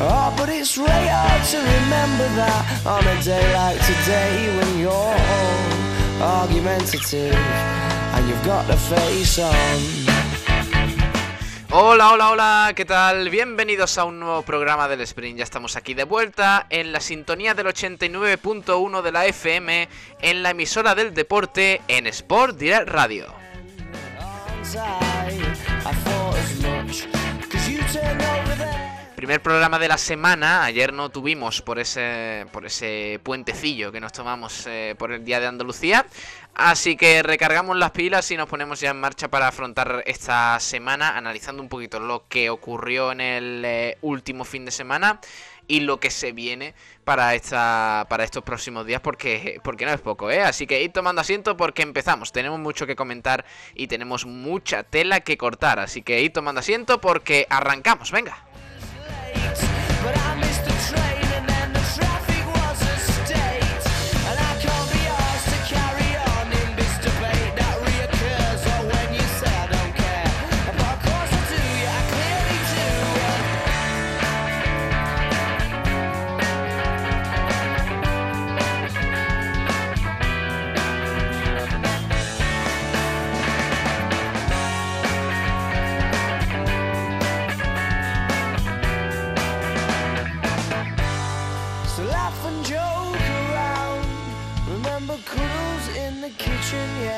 Oh, but it's really hard to remember that on a day like today when you're all argumentative and you've got the face on. Hola, hola, hola, ¿qué tal? Bienvenidos a un nuevo programa del Sprint. Ya estamos aquí de vuelta en la sintonía del 89.1 de la FM, en la emisora del deporte, en Sport Direct Radio. Primer programa de la semana, ayer no tuvimos por ese, por ese puentecillo que nos tomamos eh, por el Día de Andalucía, así que recargamos las pilas y nos ponemos ya en marcha para afrontar esta semana, analizando un poquito lo que ocurrió en el eh, último fin de semana y lo que se viene para esta para estos próximos días porque porque no es poco, ¿eh? Así que id tomando asiento porque empezamos. Tenemos mucho que comentar y tenemos mucha tela que cortar, así que id tomando asiento porque arrancamos, venga. But I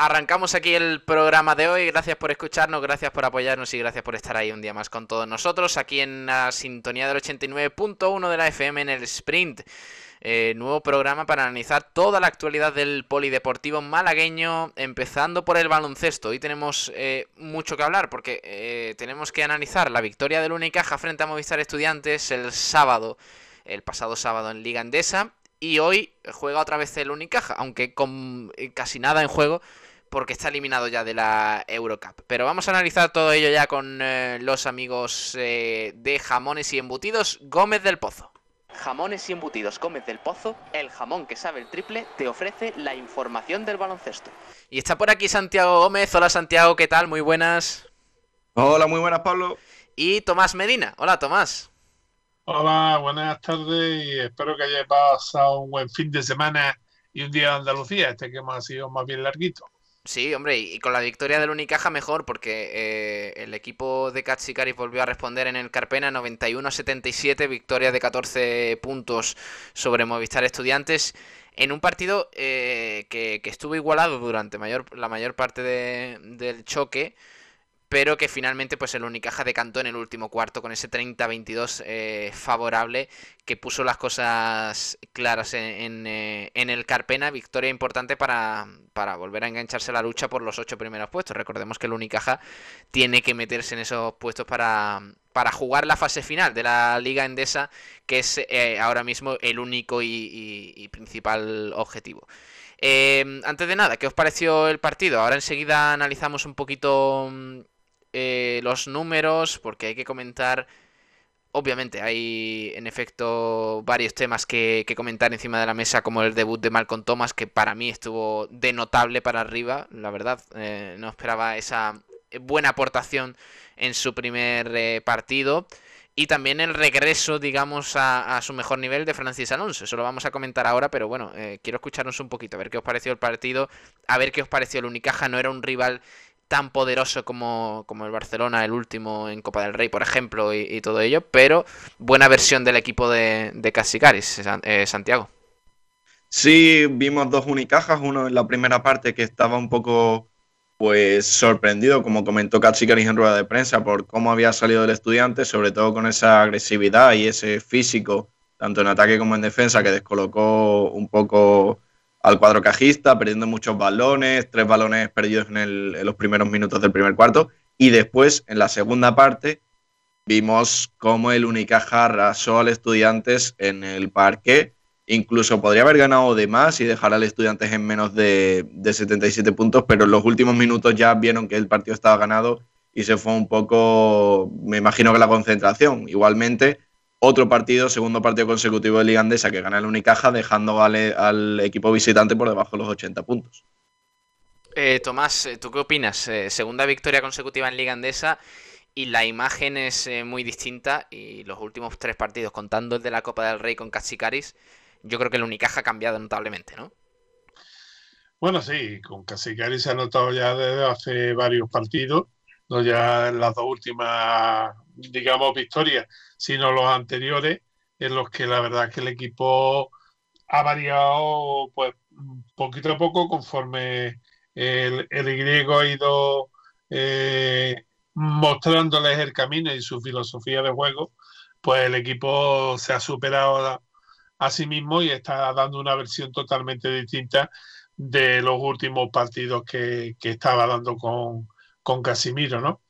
Arrancamos aquí el programa de hoy. Gracias por escucharnos, gracias por apoyarnos y gracias por estar ahí un día más con todos nosotros. Aquí en la sintonía del 89.1 de la FM en el Sprint. Eh, nuevo programa para analizar toda la actualidad del polideportivo malagueño, empezando por el baloncesto. Hoy tenemos eh, mucho que hablar porque eh, tenemos que analizar la victoria del Unicaja frente a Movistar Estudiantes el sábado, el pasado sábado en Liga Endesa. Y hoy juega otra vez el Unicaja, aunque con eh, casi nada en juego porque está eliminado ya de la Eurocup. Pero vamos a analizar todo ello ya con eh, los amigos eh, de Jamones y Embutidos Gómez del Pozo. Jamones y Embutidos Gómez del Pozo, el jamón que sabe el triple, te ofrece la información del baloncesto. Y está por aquí Santiago Gómez. Hola Santiago, ¿qué tal? Muy buenas. Hola, muy buenas, Pablo. Y Tomás Medina. Hola Tomás. Hola, buenas tardes y espero que hayáis pasado un buen fin de semana y un día de Andalucía, este que hemos sido más bien larguito. Sí, hombre, y con la victoria del Unicaja mejor, porque eh, el equipo de Katsikaris volvió a responder en el Carpena 91-77, victoria de 14 puntos sobre Movistar Estudiantes, en un partido eh, que, que estuvo igualado durante mayor, la mayor parte de- del choque, pero que finalmente pues el Unicaja decantó en el último cuarto con ese 30-22 eh, favorable que puso las cosas claras en, eh, en el Carpena, victoria importante para, para volver a engancharse la lucha por los ocho primeros puestos. Recordemos que el Unicaja tiene que meterse en esos puestos para, para jugar la fase final de la Liga Endesa, que es eh, ahora mismo el único y, principal objetivo. Antes de nada, ¿qué os pareció el partido? Ahora enseguida analizamos un poquito mm, eh, los números, porque hay que comentar. Obviamente, hay en efecto varios temas que, comentar encima de la mesa, como el debut de Malcolm Thomas, que para mí estuvo de notable para arriba, la verdad. eh, no esperaba esa buena aportación en su primer eh, partido. Y también el regreso, digamos, a, a su mejor nivel de Francis Alonso. Eso lo vamos a comentar ahora, pero bueno, eh, quiero escucharnos un poquito, a ver qué os pareció el partido, a ver qué os pareció el Unicaja. No era un rival tan poderoso como, como el Barcelona, el último en Copa del Rey, por ejemplo, y, todo ello, pero buena versión del equipo de, de Casicaris, San- eh, Santiago. Sí, vimos dos unicajas, uno en la primera parte que estaba un poco Pues sorprendido, como comentó Cachicaris en rueda de prensa, por cómo había salido el estudiante, sobre todo con esa agresividad y ese físico, tanto en ataque como en defensa, que descolocó un poco al cuadro cajista, perdiendo muchos balones, tres balones perdidos en, los primeros minutos del primer cuarto. Y después, en la segunda parte, vimos cómo el Unicaja arrasó al Estudiantes en el parque. Incluso podría haber ganado de más y dejar al Estudiantes en menos de, 77 puntos, pero en los últimos minutos ya vieron que el partido estaba ganado y se fue un poco, me imagino que la concentración. Igualmente, otro partido, segundo partido consecutivo de Liga Andesa que gana el Unicaja, dejando al, equipo visitante por debajo de los 80 puntos. Eh, Tomás, eh, ¿tú qué opinas? Eh, segunda victoria consecutiva en Liga Andesa y la imagen es eh, muy distinta y los últimos tres partidos, contando el de la Copa del Rey con Cachicaris, yo creo que el Unicaja ha cambiado notablemente, ¿no? Bueno, sí, con Cachicaris se ha notado ya desde hace varios partidos, no ya en las dos últimas, digamos, victorias, sino los anteriores, en los que la verdad es que el equipo ha variado pues poquito a poco conforme el, el griego ha ido eh, mostrándoles el camino y su filosofía de juego, pues el equipo se ha superado a, sí mismo y está dando una versión totalmente distinta de los últimos partidos que, estaba dando con, con Casimiro, ¿no?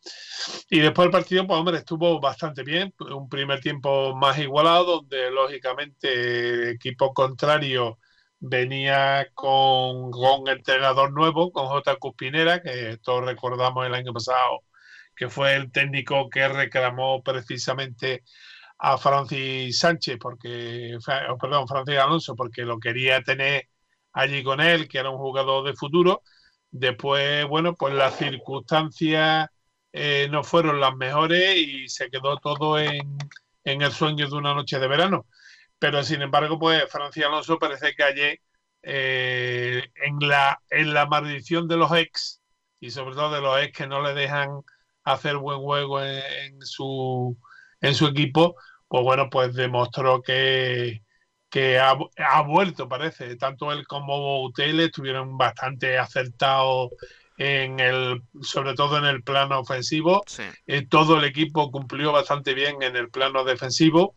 Y después el partido, pues hombre, estuvo bastante bien, un primer tiempo más igualado, donde lógicamente el equipo contrario venía con, con entrenador nuevo, con J. Cuspinera, que todos recordamos el año pasado que fue el técnico que reclamó precisamente a Francis Sánchez, porque, perdón, Francis Alonso, porque lo quería tener allí con él, que era un jugador de futuro. Después, bueno, pues las circunstancias eh, no fueron las mejores y se quedó todo en, el sueño de una noche de verano. Pero sin embargo, pues Francis Alonso parece que ayer eh, en, la, en la maldición de los ex y sobre todo de los ex que no le dejan hacer buen juego en, su, en su equipo, pues bueno, pues demostró que, que ha, vuelto, parece. Tanto él como Boutelle estuvieron bastante acertados en el, sobre todo en el plano ofensivo. Eh, todo el equipo cumplió bastante bien en el plano defensivo.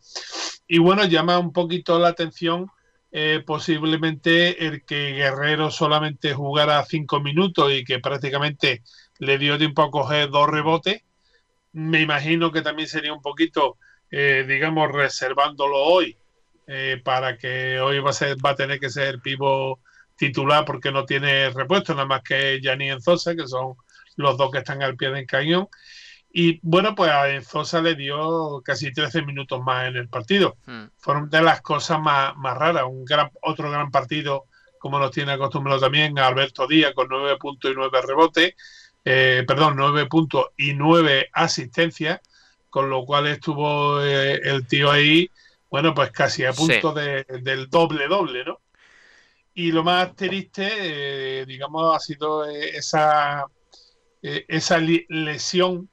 Y bueno, llama un poquito la atención eh, posiblemente el que Guerrero solamente jugara cinco minutos y que prácticamente le dio tiempo a coger dos rebotes. Me imagino que también sería un poquito, eh, digamos, reservándolo hoy eh, para que hoy va a, ser, va a tener que ser pivo titular porque no tiene repuesto, nada más que Yanni Enzosa, que son los dos que están al pie del cañón. Y bueno, pues a Enzosa le dio casi 13 minutos más en el partido. Hmm. Fueron de las cosas más, más raras. Un gran, otro gran partido, como nos tiene acostumbrado también, Alberto Díaz con 9 puntos y 9 rebotes. Eh, perdón, nueve puntos y nueve asistencias, con lo cual estuvo eh, el tío ahí, bueno, pues casi a punto del doble-doble, ¿no? Y lo más triste, eh, digamos, ha sido esa, esa lesión,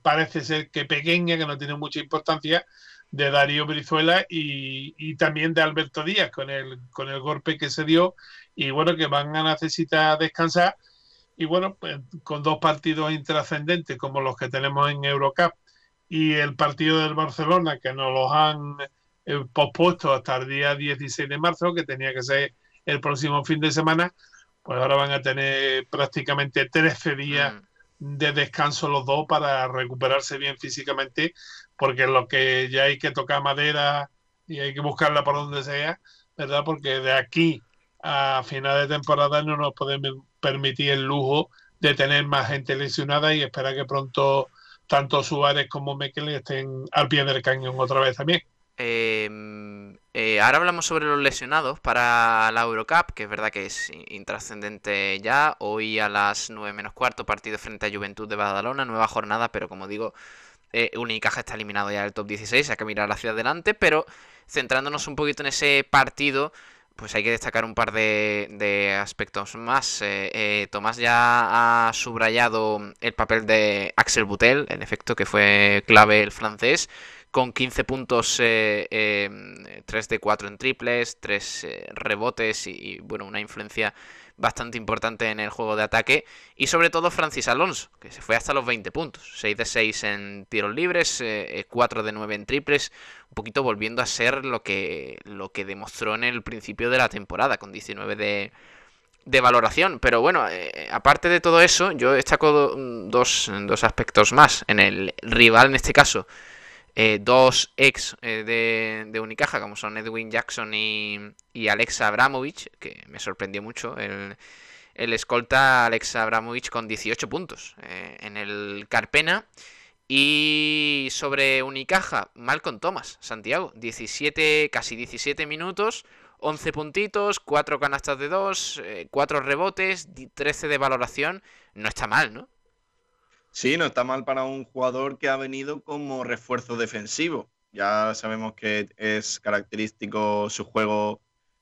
parece ser que pequeña, que no tiene mucha importancia, de Darío Brizuela y, y, también de Alberto Díaz con el, con el golpe que se dio y bueno, que van a necesitar descansar y bueno, pues, con dos partidos intrascendentes como los que tenemos en Eurocup y el partido del Barcelona que nos los han eh, pospuesto hasta el día 16 de marzo, que tenía que ser el próximo fin de semana, pues ahora van a tener prácticamente 13 días mm. de descanso los dos para recuperarse bien físicamente, porque lo que ya hay que tocar madera y hay que buscarla por donde sea, ¿verdad? Porque de aquí a final de temporada no nos podemos permitir el lujo de tener más gente lesionada y esperar que pronto tanto Suárez como Mekel estén al pie del cañón otra vez también. Em, eh, ahora hablamos sobre los lesionados para la Eurocup, que es verdad que es intrascendente ya. Hoy a las 9 menos cuarto, partido frente a Juventud de Badalona, nueva jornada, pero como digo, eh, Unicaja está eliminado ya del top 16, hay que mirar hacia adelante, pero centrándonos un poquito en ese partido, pues hay que destacar un par de, aspectos más. Eh, eh, Tomás ya ha subrayado el papel de Axel Butel, en efecto, que fue clave el francés. Con 15 puntos, eh, 3 de 4 en triples, 3 eh, rebotes y, bueno, una influencia bastante importante en el juego de ataque. Y sobre todo Francis Alonso, que se fue hasta los 20 puntos. 6 de 6 en tiros libres, 4 de 9 en triples. Un poquito volviendo a ser lo que, lo que demostró en el principio de la temporada, con 19 de, de valoración. Pero bueno, eh, aparte de todo eso, yo destaco dos, dos aspectos más. En el rival, en este caso, eh, dos ex eh, de, Unicaja, como son Edwin Jackson y, y Alexa Abramovich, que me sorprendió mucho. El, escolta Alexa Abramovich con 18 puntos en el Carpena. Y sobre Unicaja, Malcolm Thomas, Santiago, 17, casi 17 minutos, 11 puntitos, 4 canastas de 2, 4 eh, rebotes, 13 de valoración. No está mal, ¿no? Sí, no está mal para un jugador que ha venido como refuerzo defensivo. Ya sabemos que es característico su juego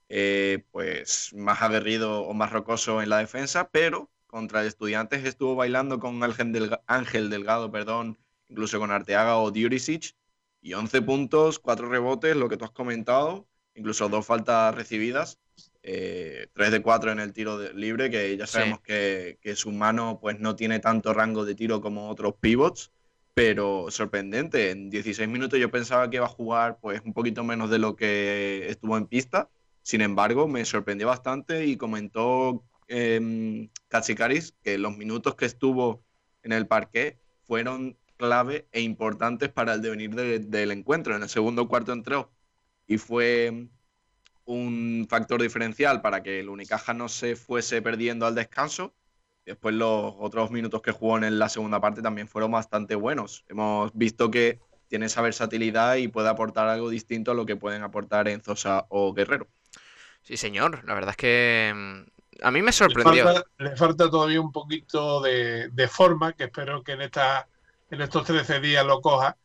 eh, pues más aguerrido o más rocoso en la defensa, pero contra Estudiantes estuvo bailando con Ángel, Delgado, perdón, incluso con Arteaga o Diurisic, y 11 puntos, 4 rebotes, lo que tú has comentado, incluso dos faltas recibidas, eh, 3 de 4 en el tiro libre, que ya sabemos que, su mano pues, no tiene tanto rango de tiro como otros pivots, pero sorprendente. En 16 minutos yo pensaba que iba a jugar pues, un poquito menos de lo que estuvo en pista. Sin embargo, me sorprendió bastante y comentó eh, que los minutos que estuvo en el parque fueron clave e importantes para el devenir del encuentro. En el segundo cuarto entró y fue un factor diferencial para que el Unicaja no se fuese perdiendo al descanso. Después los otros minutos que jugó en la segunda parte también fueron bastante buenos. Hemos visto que tiene esa versatilidad y puede aportar algo distinto a lo que pueden aportar en Zosa o Guerrero. Sí, señor. La verdad es que mm, a mí me sorprendió. Le falta, todavía un poquito de, de, forma, que espero que en, esta, en estos 13 días lo coja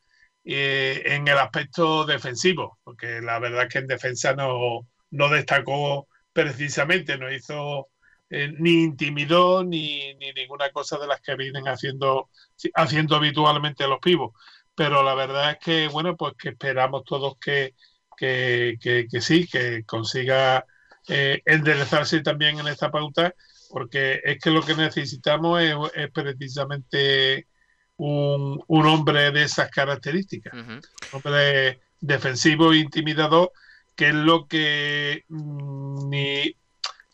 eh, en el aspecto defensivo, porque la verdad es que en defensa no, no destacó precisamente, no hizo eh, ni intimidó ni, ni, ninguna cosa de las que vienen haciendo, haciendo habitualmente los pibos. Pero la verdad es que, bueno, pues que esperamos todos que, que, que, sí, que consiga eh, enderezarse también en esta pauta, porque es que lo que necesitamos es, es precisamente un, hombre de esas características. Un hombre defensivo e intimidador, que es lo que mm, ni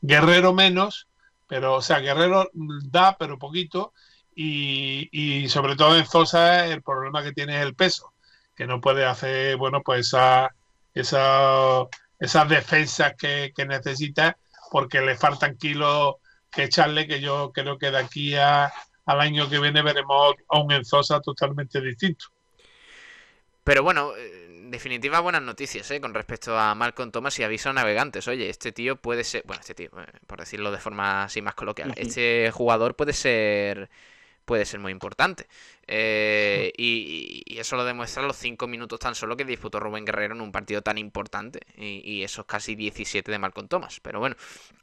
Guerrero menos, pero, o sea, Guerrero da, pero poquito, y, sobre todo en Zosa el problema que tiene es el peso, que no puede hacer, bueno, pues esa, esa, esas defensas que, que necesita, porque le faltan kilos que echarle, que yo creo que de aquí a, al año que viene veremos a un Enzosa totalmente distinto. Pero bueno, en definitiva, buenas noticias ¿eh? con respecto a Malcolm Thomas y aviso a navegantes. Oye, este tío puede ser, bueno, este tío, eh, por decirlo de forma así más coloquial, este jugador puede ser puede ser muy importante. Eh, y, eso lo demuestran los 5 minutos tan solo que disputó Rubén Guerrero en un partido tan importante. Y, esos casi 17 de Malcolm Thomas. Pero bueno,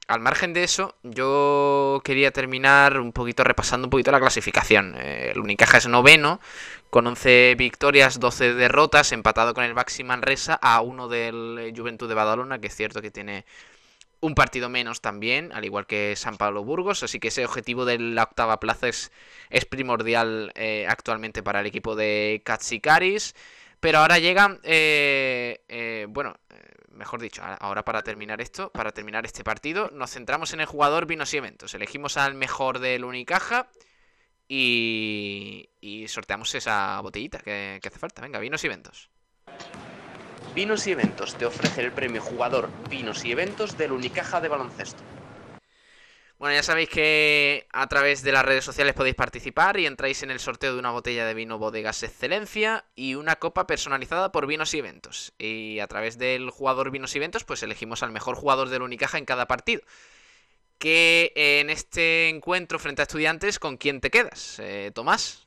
al margen de eso, yo quería terminar un poquito repasando un poquito la clasificación. Eh, el Unicaja es noveno, con 11 victorias, 12 derrotas, empatado con el Baxi Manresa a uno del Juventud de Badalona, que es cierto que tiene un partido menos también, al igual que San Pablo Burgos, así que ese objetivo de la octava plaza es, es primordial eh, actualmente para el equipo de Katsikaris. Pero ahora llega, eh, eh, bueno, mejor dicho, ahora para terminar esto, para terminar este partido, nos centramos en el jugador Vinos y Eventos. Elegimos al mejor del Unicaja y, y sorteamos esa botellita que, que hace falta. Venga, Vinos y Eventos. Vinos y Eventos te ofrece el premio jugador Vinos y Eventos del Unicaja de baloncesto. Bueno, ya sabéis que a través de las redes sociales podéis participar y entráis en el sorteo de una botella de vino Bodegas Excelencia y una copa personalizada por Vinos y Eventos. Y a través del jugador Vinos y Eventos, pues elegimos al mejor jugador del Unicaja en cada partido. Que en este encuentro frente a estudiantes, ¿con quién te quedas? Eh, Tomás.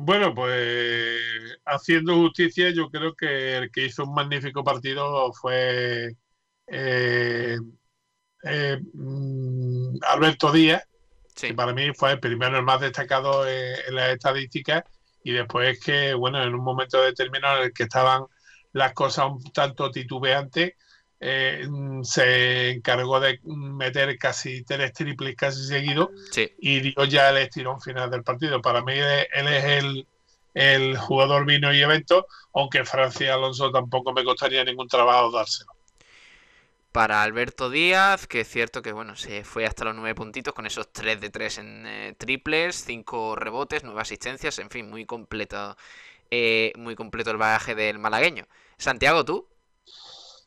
Bueno, pues haciendo justicia, yo creo que el que hizo un magnífico partido fue eh, eh, mm, Alberto Díaz, que para mí fue el primero, el más destacado en, las estadísticas, y después que, bueno, en un momento determinado en el que estaban las cosas un tanto titubeantes, eh, se encargó de meter casi tres triples casi seguidos y dio ya el estirón final del partido. Para mí él es el, el jugador vino y evento, aunque Francia Alonso tampoco me costaría ningún trabajo dárselo para Alberto Díaz, que es cierto que bueno, se fue hasta los nueve puntitos con esos 3 de 3 en eh, triples, cinco rebotes, nueve asistencias, en fin, muy completo, eh, muy completo el bagaje del malagueño. Santiago, ¿tú?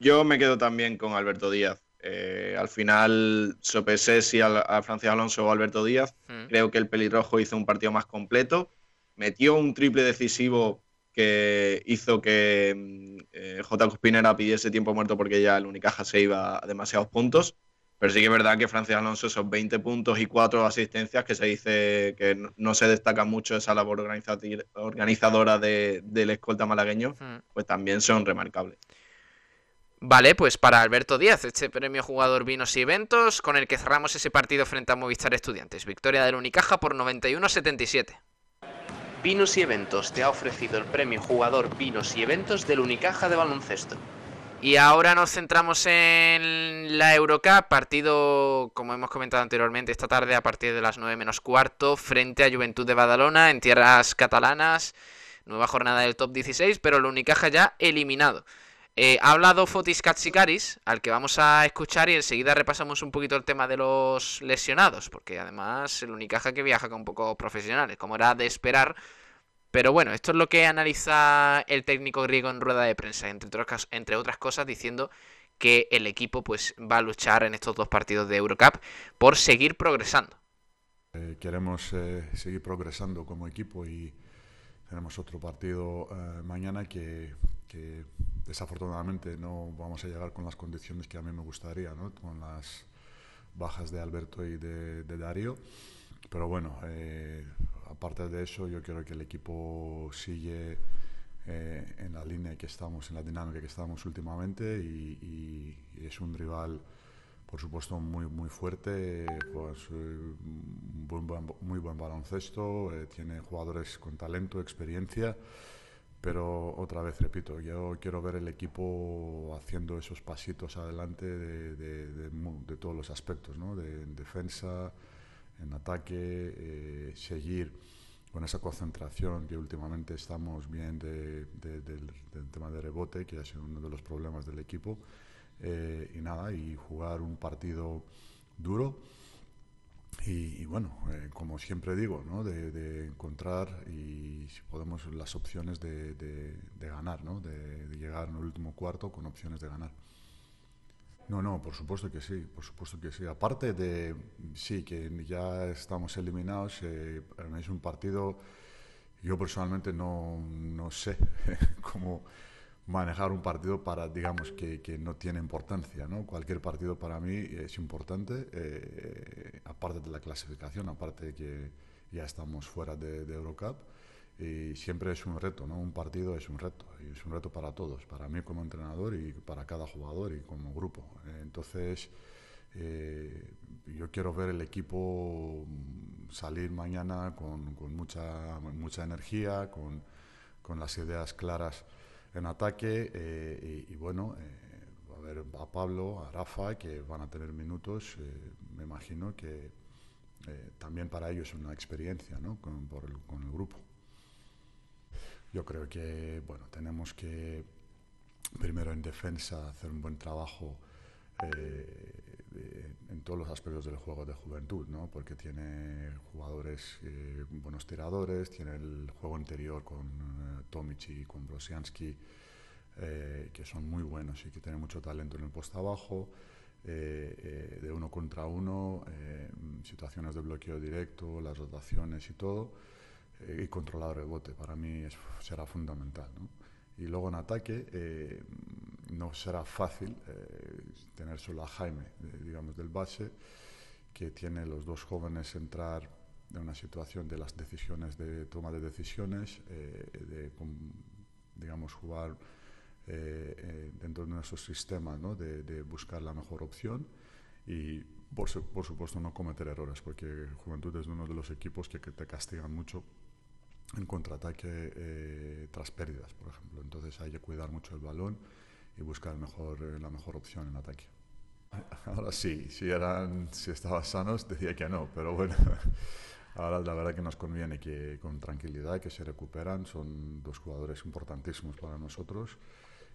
Yo me quedo también con Alberto Díaz. Eh, al final sopesé si a, a Francis Alonso o Alberto Díaz. Mm. Creo que el pelirrojo hizo un partido más completo. Metió un triple decisivo que hizo que mm, eh, J. Cuspinera pidiese tiempo muerto porque ya el Unicaja se iba a demasiados puntos. Pero sí que es verdad que Francis Alonso, esos 20 puntos y 4 asistencias, que se dice que no, se destaca mucho esa labor organizadora de, del escolta malagueño, hmm. pues también son remarcables. Vale, pues para Alberto Díaz, este premio jugador vinos y eventos, con el que cerramos ese partido frente a Movistar Estudiantes. Victoria del Unicaja por 91-77. Vinos y Eventos te ha ofrecido el premio Jugador Vinos y Eventos del Unicaja de baloncesto. Y ahora nos centramos en la Eurocup, partido, como hemos comentado anteriormente, esta tarde a partir de las 9 menos cuarto, frente a Juventud de Badalona en tierras catalanas. Nueva jornada del top 16, pero el Unicaja ya eliminado. Eh, ha hablado Fotis Katsikaris, al que vamos a escuchar y enseguida repasamos un poquito el tema de los lesionados, porque además el Unicaja que viaja con pocos profesionales, como era de esperar. Pero bueno, esto es lo que analiza el técnico griego en rueda de prensa, entre otras, cosas, diciendo que el equipo pues va a luchar en estos dos partidos de Eurocup por seguir progresando. Eh, queremos eh, seguir progresando como equipo y tenemos otro partido mañana que desafortunadamente no vamos a llegar con las condiciones que a mí me gustaría, con las bajas de Alberto y de, Darío. Pero bueno, eh, aparte de eso, yo creo que el equipo sigue eh, en la línea que estamos, en la dinámica que estamos últimamente y, es un rival, por supuesto, muy, muy fuerte, pues, eh, muy buen baloncesto, tiene jugadores con talento, experiencia. Pero otra vez repito, yo quiero ver el equipo haciendo esos pasitos adelante de, todos los aspectos, ¿no? de en defensa, en ataque, eh, seguir con esa concentración que últimamente estamos bien del, tema de rebote, que ha sido uno de los problemas del equipo. Eh, y nada, y jugar un partido duro y, bueno, eh, como siempre digo, de, encontrar y si podemos las opciones de, de, ganar, ¿no? de, llegar en el último cuarto con opciones de ganar. No, no, por supuesto que sí, por supuesto que sí. Aparte de, sí, que ya estamos eliminados, eh, es un partido, yo personalmente no, no sé cómo manejar un partido para, digamos, que, que, no tiene importancia, ¿no? Cualquier partido para mí es importante, eh, aparte de la clasificación, aparte de que ya estamos fuera de, Eurocup, y siempre es un reto, ¿no? Un partido es un reto, y es un reto para todos, para mí como entrenador y para cada jugador y como grupo. entonces, eh, yo quiero ver el equipo salir mañana con, con mucha, mucha energía, con, con las ideas claras en ataque eh, y, bueno, eh, a ver a Pablo, a Rafa, que van a tener minutos, eh, me imagino que también para ellos es una experiencia ¿no? con, el, con el grupo. Yo creo que bueno, tenemos que primero en defensa hacer un buen trabajo en todos los aspectos del juego de juventud, ¿no? porque tiene jugadores eh, buenos tiradores, tiene el juego interior con eh, Tomic y con Brosiansky, eh, que son muy buenos y que tienen mucho talento en el post abajo, de uno contra uno, situaciones de bloqueo directo, las rotaciones y todo, y controlar el rebote, para mí será fundamental. ¿no? Y luego en ataque eh, no será fácil eh, tener solo a Jaime, digamos, del base, que tiene los dos jóvenes entrar en una situación de las decisiones, de toma de decisiones, eh, de, digamos, jugar dentro de nuestros sistemas, ¿no? de, buscar la mejor opción y, por, supuesto, no cometer errores, porque Juventud es uno de los equipos que, que te castigan mucho en contraataque eh, tras pérdidas, por ejemplo. Entonces hay que cuidar mucho el balón y buscar mejor, eh, la mejor opción en ataque. Ahora sí, si, eran, si estaban sanos decía que no, pero bueno, ahora la verdad que nos conviene que con tranquilidad, que se recuperan, son dos jugadores importantísimos para nosotros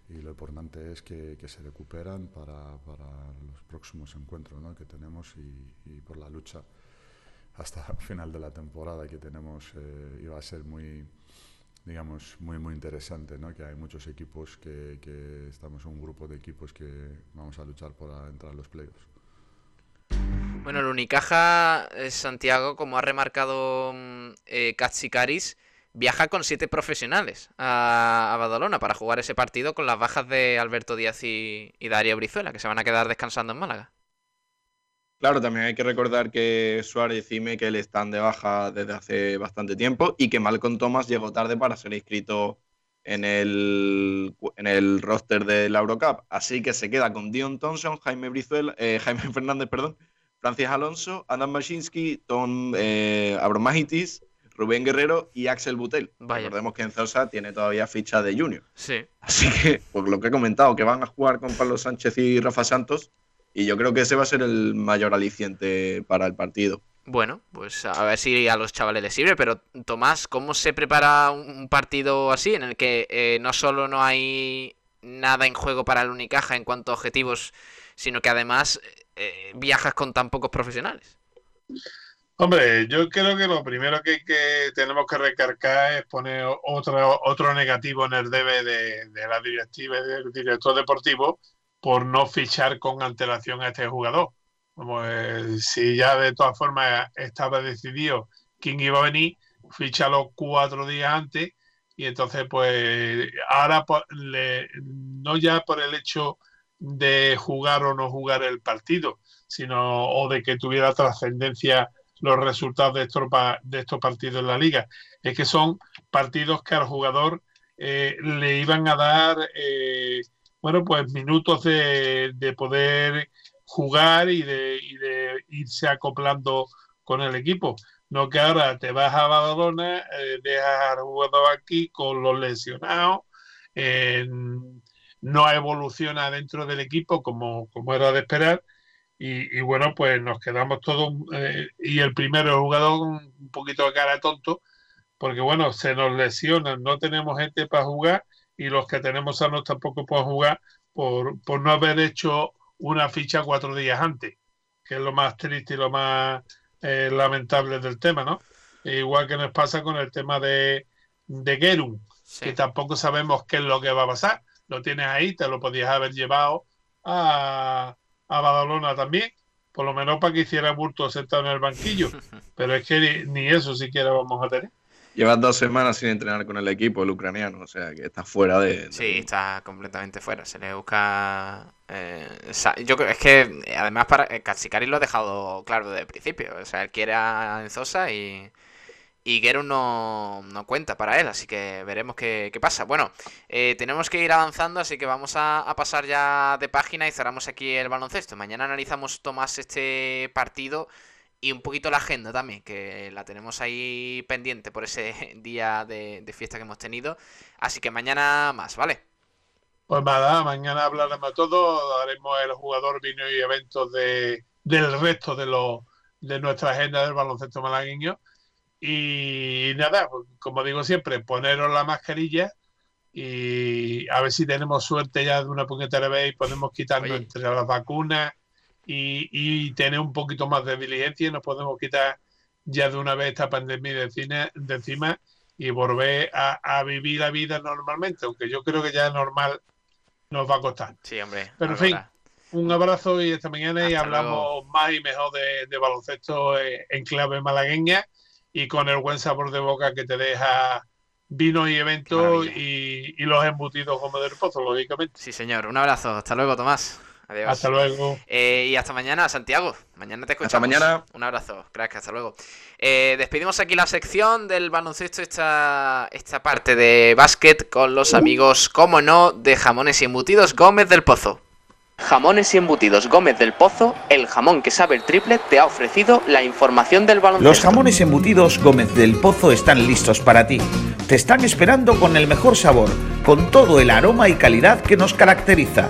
y lo importante es que, que se recuperan para, para, los próximos encuentros ¿no? que tenemos y, y, por la lucha hasta el final de la temporada que tenemos eh, a ser muy digamos muy muy interesante ¿no? que hay muchos equipos que, que, estamos un grupo de equipos que vamos a luchar por entrar a los playoffs bueno el Unicaja Santiago como ha remarcado eh, Caris viaja con siete profesionales a, a, Badalona para jugar ese partido con las bajas de Alberto Díaz y, y, Darío Brizuela, que se van a quedar descansando en Málaga. Claro, también hay que recordar que Suárez y Miquel están de baja desde hace bastante tiempo y que Malcolm Thomas llegó tarde para ser inscrito en el, en el roster de la Eurocup. Así que se queda con Dion Thompson, Jaime, Brizuela, eh, Jaime Fernández, perdón, Francis Alonso, Adam Machinsky, Tom eh, Abromagitis, Rubén Guerrero y Axel Butel. Vaya. Recordemos que Enzosa tiene todavía ficha de junior. Sí. Así que, por lo que he comentado, que van a jugar con Pablo Sánchez y Rafa Santos, y yo creo que ese va a ser el mayor aliciente para el partido. Bueno, pues a ver si a los chavales les sirve, pero Tomás, ¿cómo se prepara un partido así en el que eh, no solo no hay nada en juego para el Unicaja en cuanto a objetivos, sino que además eh, viajas con tan pocos profesionales? Hombre, yo creo que lo primero que, que tenemos que recargar es poner otro, otro negativo en el debe de, de la directiva y del director deportivo por no fichar con antelación a este jugador. Como eh, si ya de todas formas estaba decidido quién iba a venir, fichalo cuatro días antes y entonces pues ahora le, no ya por el hecho de jugar o no jugar el partido, sino o de que tuviera trascendencia los resultados de estos, de estos partidos en la liga. Es que son partidos que al jugador eh, le iban a dar, eh, bueno, pues minutos de, de poder jugar y de, irse acoplando con el equipo. No que ahora te vas a Badalona, eh, dejas al jugador aquí con los lesionados, no evoluciona dentro del equipo como, era de esperar y, bueno, pues nos quedamos todos, eh, y el primero jugador un poquito de cara tonto, porque bueno, se nos lesionan, no tenemos gente para jugar y los que tenemos sanos tampoco pueden jugar por, por no haber hecho una ficha cuatro días antes, que es lo más triste y lo más eh, lamentable del tema, ¿no? E igual que nos pasa con el tema de, de Gerun, sí. que tampoco sabemos qué es lo que va a pasar. Lo tienes ahí, te lo podías haber llevado a a Badalona también, por lo menos para que hiciera bulto sentado en el banquillo. Pero es que ni, ni eso siquiera vamos a tener. Llevas dos semanas sin entrenar con el equipo, el ucraniano, o sea que está fuera de. de... Sí, está completamente fuera. Se le busca. Eh, yo creo es que además para Katsikaris lo ha dejado claro desde el principio. O sea, él quiere a Enzosa y. Y Gerun no, no, cuenta para él, así que veremos qué, qué pasa. Bueno, eh, tenemos que ir avanzando, así que vamos a, a, pasar ya de página y cerramos aquí el baloncesto. Mañana analizamos, Tomás, este partido y un poquito la agenda también, que la tenemos ahí pendiente por ese día de, de fiesta que hemos tenido. Así que mañana más, ¿vale? Pues nada, mañana hablaremos todo, daremos el jugador, vino y eventos de, del resto de, lo, de nuestra agenda del baloncesto malagueño. Y nada, pues, como digo siempre, poneros la mascarilla y a ver si tenemos suerte ya de una puñetera vez y podemos quitarnos Oye. entre las vacunas y, y, tener un poquito más de diligencia y nos podemos quitar ya de una vez esta pandemia de, cine, de encima y volver a, a, vivir la vida normalmente, aunque yo creo que ya normal nos va a costar. Sí, hombre. Pero en fin, un abrazo y esta mañana Hasta y hablamos luego. más y mejor de, de baloncesto en clave malagueña y con el buen sabor de boca que te deja vino y evento y, y, los embutidos como del pozo, lógicamente. Sí, señor. Un abrazo. Hasta luego, Tomás. Adiós. Hasta luego. Eh, y hasta mañana, Santiago. Mañana te escuchamos. Hasta mañana. Un abrazo, crack. Hasta luego. Eh, despedimos aquí la sección del baloncesto, esta, esta parte de básquet con los amigos, como no, de jamones y embutidos Gómez del Pozo. Jamones y embutidos Gómez del Pozo, el jamón que sabe el triple, te ha ofrecido la información del baloncesto. Los jamones embutidos Gómez del Pozo están listos para ti. Te están esperando con el mejor sabor, con todo el aroma y calidad que nos caracteriza.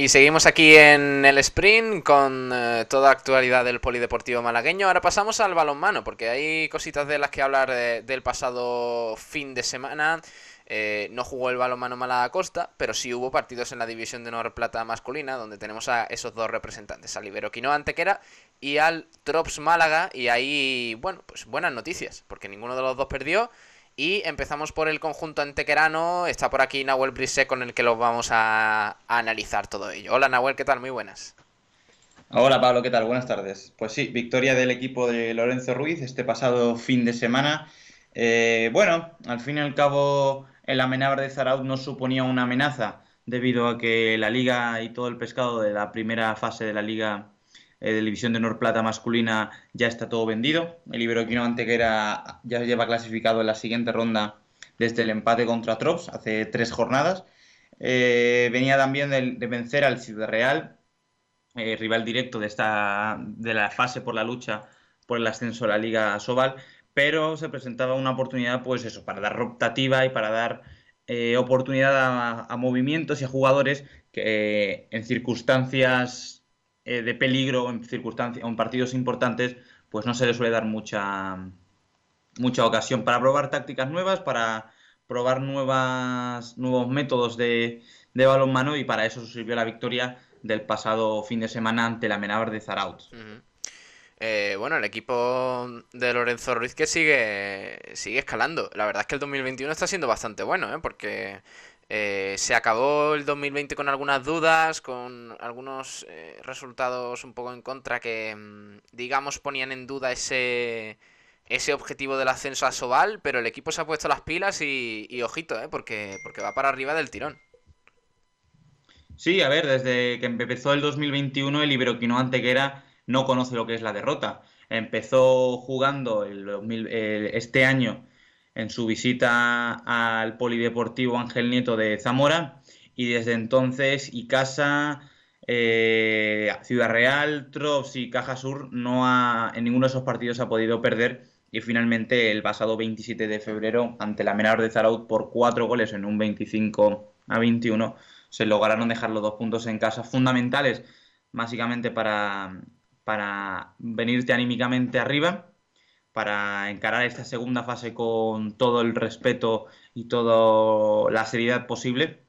Y seguimos aquí en el sprint con eh, toda actualidad del polideportivo malagueño. Ahora pasamos al balonmano, porque hay cositas de las que hablar del pasado fin de semana. Eh, no jugó el balonmano Málaga Costa, pero sí hubo partidos en la división de honor plata masculina, donde tenemos a esos dos representantes, al Iberoquino Antequera y al Trops Málaga. Y ahí, bueno, pues buenas noticias, porque ninguno de los dos perdió. Y empezamos por el conjunto antequerano. Está por aquí Nahuel Brise con el que lo vamos a, analizar todo ello. Hola Nahuel, ¿qué tal? Muy buenas. Hola Pablo, ¿qué tal? Buenas tardes. Pues sí, victoria del equipo de Lorenzo Ruiz este pasado fin de semana. Eh, bueno, al fin y al cabo el amenabar de Zaraud no suponía una amenaza debido a que la liga y todo el pescado de la primera fase de la liga eh, de división de Honor Plata masculina ya está todo vendido. El Iberoquino Antequera ya lleva clasificado en la siguiente ronda desde el empate contra Trops hace tres jornadas. Eh, venía también de, vencer al Ciudad Real, eh, rival directo de, esta, de la fase por la lucha por el ascenso a la Liga Sobal pero se presentaba una oportunidad, pues eso, para dar rotativa y para dar eh, oportunidad a, movimientos y a jugadores que en circunstancias eh, de peligro, en circunstancias, en partidos importantes, pues no se les suele dar mucha, mucha ocasión para probar tácticas nuevas, para probar nuevas, nuevos métodos de, de balonmano y para eso sirvió la victoria del pasado fin de semana ante la Menabar de Zaraut. Eh, bueno, el equipo de Lorenzo Ruiz que sigue, sigue escalando. La verdad es que el 2021 está siendo bastante bueno, ¿eh? porque eh, se acabó el 2020 con algunas dudas, con algunos eh, resultados un poco en contra que, mm, digamos, ponían en duda ese, ese objetivo del ascenso a Sobal, pero el equipo se ha puesto las pilas y, y ojito, ¿eh? porque, porque va para arriba del tirón. Sí, a ver, desde que empezó el 2021 el Iberoquino Antequera no conoce lo que es la derrota. Empezó jugando este año en su visita al Polideportivo Ángel Nieto de Zamora y desde entonces Icasa, eh, Ciudad Real, Trops y Caja Sur no ha, en ninguno de esos partidos ha podido perder y finalmente el pasado 27 de febrero ante la Menor de Zaraut por cuatro goles en un 25 a 21 se lograron dejar los dos puntos en casa. Fundamentales básicamente para, para venirte anímicamente arriba, para encarar esta segunda fase con todo el respeto y toda la seriedad posible.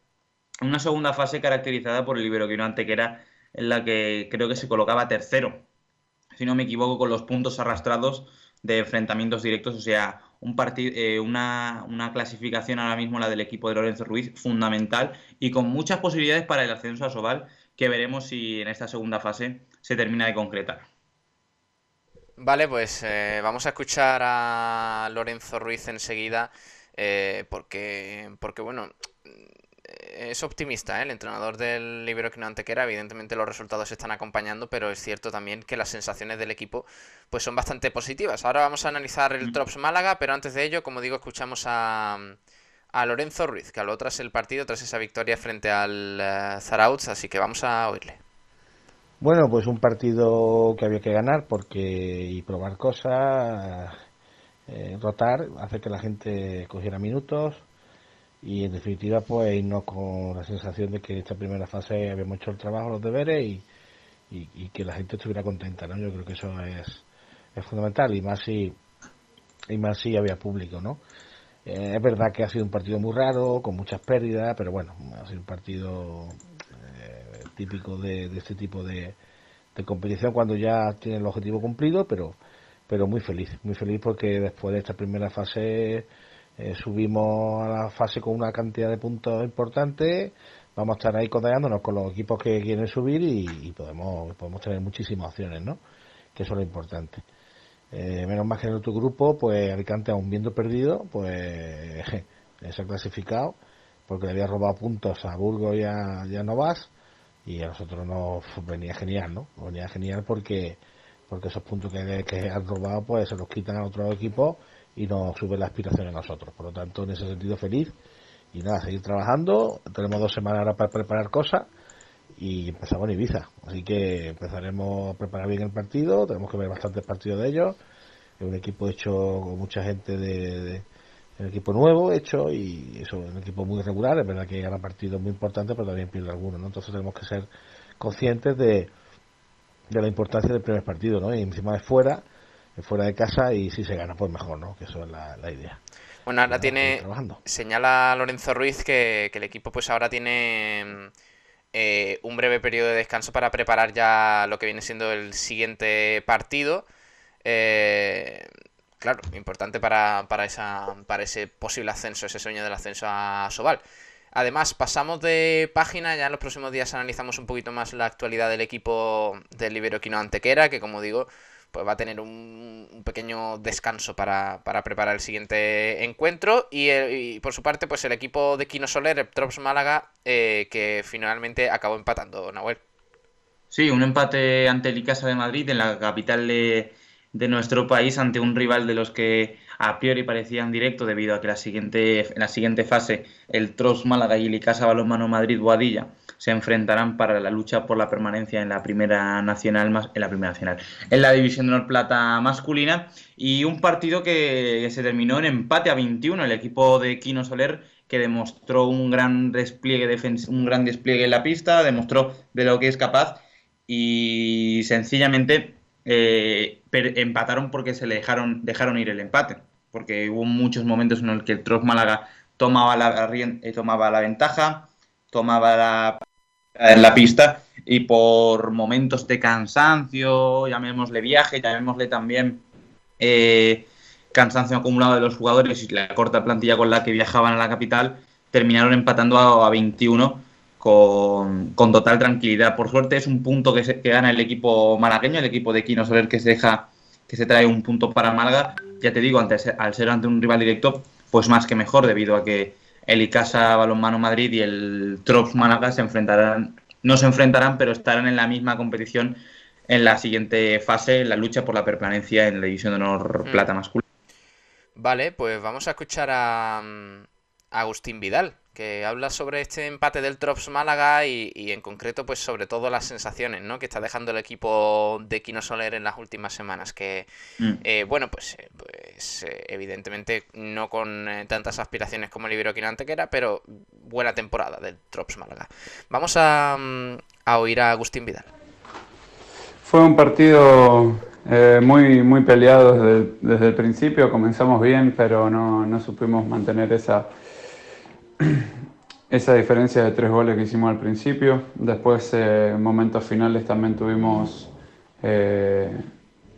Una segunda fase caracterizada por el Iberoquino Antequera, en la que creo que se colocaba tercero, si no me equivoco, con los puntos arrastrados de enfrentamientos directos, o sea, eh, una, una, clasificación ahora mismo la del equipo de Lorenzo Ruiz fundamental y con muchas posibilidades para el ascenso a Sobal, que veremos si en esta segunda fase se termina de concretar. Vale, pues eh, vamos a escuchar a Lorenzo Ruiz enseguida, eh, porque, porque, bueno, es optimista ¿eh? el entrenador del Libero que Antequera. Evidentemente los resultados se están acompañando, pero es cierto también que las sensaciones del equipo pues son bastante positivas. Ahora vamos a analizar el Trops Málaga, pero antes de ello, como digo, escuchamos a, a Lorenzo Ruiz, que habló tras el partido, tras esa victoria frente al Zarautz, así que vamos a oírle. Bueno, pues un partido que había que ganar porque y probar cosas, eh, rotar, hacer que la gente cogiera minutos y en definitiva pues no con la sensación de que esta primera fase habíamos hecho el trabajo, los deberes y, y, que la gente estuviera contenta, ¿no? Yo creo que eso es, es fundamental y más si y más si había público, ¿no? Eh, es verdad que ha sido un partido muy raro, con muchas pérdidas, pero bueno, ha sido un partido típico de, este tipo de, competición cuando ya tiene el objetivo cumplido, pero, pero muy feliz, muy feliz porque después de esta primera fase eh, subimos a la fase con una cantidad de puntos importante, vamos a estar ahí codeándonos con los equipos que quieren subir y, podemos, podemos tener muchísimas opciones, ¿no? Que eso es lo importante. Eh, menos más que en otro grupo, pues Alicante, aún viendo perdido, pues se ha clasificado porque le había robado puntos a Burgos y a, y a Novas y a nosotros nos venía genial, ¿no? Venía genial porque porque esos puntos que, que han robado pues se los quitan a otros equipos y nos suben la aspiración a nosotros. Por lo tanto, en ese sentido feliz y nada, seguir trabajando. Tenemos dos semanas ahora para preparar cosas y empezamos en Ibiza. Así que empezaremos a preparar bien el partido. Tenemos que ver bastantes partidos de ellos. Es un equipo hecho con mucha gente de, un equipo nuevo hecho y eso, un equipo muy regular. Es verdad que gana partidos muy importantes, pero también pierde algunos. ¿no? Entonces tenemos que ser conscientes de, de la importancia del primer partido. ¿no? Y encima es fuera, fuera de casa y si se gana, pues mejor, ¿no? que eso es la idea. Bueno, ahora tiene. Señala Lorenzo Ruiz que, el equipo, pues ahora tiene eh, un breve periodo de descanso para preparar ya lo que viene siendo el siguiente partido. Eh, claro, importante para, para, para ese posible ascenso, ese sueño del ascenso a Sobal. Además, pasamos de página, ya en los próximos días analizamos un poquito más la actualidad del equipo del Iberoquino Antequera, que como digo, pues va a tener un, pequeño descanso para, preparar el siguiente encuentro. Y, por su parte, pues el equipo de Kino Soler, el Trops Málaga, eh, que finalmente acabó empatando, Nahuel. Sí, un empate ante el Icasa de Madrid, en la capital de, nuestro país, ante un rival de los que a priori parecían directo debido a que la siguiente, en la siguiente fase el Trops Málaga y el Icasa Balonmano Madrid Boadilla se enfrentarán para la lucha por la permanencia en la primera nacional en la primera nacional en la división de honor plata masculina. Y un partido que se terminó en empate a 21 el equipo de Quino Soler que demostró un gran despliegue un gran despliegue en la pista demostró de lo que es capaz y sencillamente eh, empataron porque se le dejaron dejaron ir el empate porque hubo muchos momentos en los que el Trost Málaga tomaba la, eh, tomaba la ventaja tomaba la la pista y por momentos de cansancio, llamémosle viaje, llamémosle también eh, cansancio acumulado de los jugadores y la corta plantilla con la que viajaban a la capital, terminaron empatando a, 21 con, total tranquilidad. Por suerte es un punto que, se, que gana el equipo malagueño, el equipo de Quino Soler que se deja que se trae un punto para Málaga. Ya te digo, antes, al ser ante un rival directo, pues más que mejor, debido a que el Icasa Balonmano Madrid y el Trops Málaga se enfrentarán, no se enfrentarán, pero estarán en la misma competición en la siguiente fase, en la lucha por la permanencia en la División de Honor mm. Plata Masculina. Vale, pues vamos a escuchar a, mm, Agustín Vidal, que habla sobre este empate del Trops Málaga y, en concreto, pues sobre todo las sensaciones ¿no? que está dejando el equipo de Quino Soler en las últimas semanas. Que, mm. eh, bueno, pues, eh, pues eh, evidentemente no con tantas aspiraciones como el Iberoquino Antequera, pero buena temporada del Trops Málaga. Vamos a, mm, a oír a Agustín Vidal. Fue un partido muy, muy peleado desde, desde, el principio. Comenzamos bien, pero no, no supimos mantener esa esa diferencia de tres goles que hicimos al principio. Después, en eh, momentos finales, también tuvimos, eh,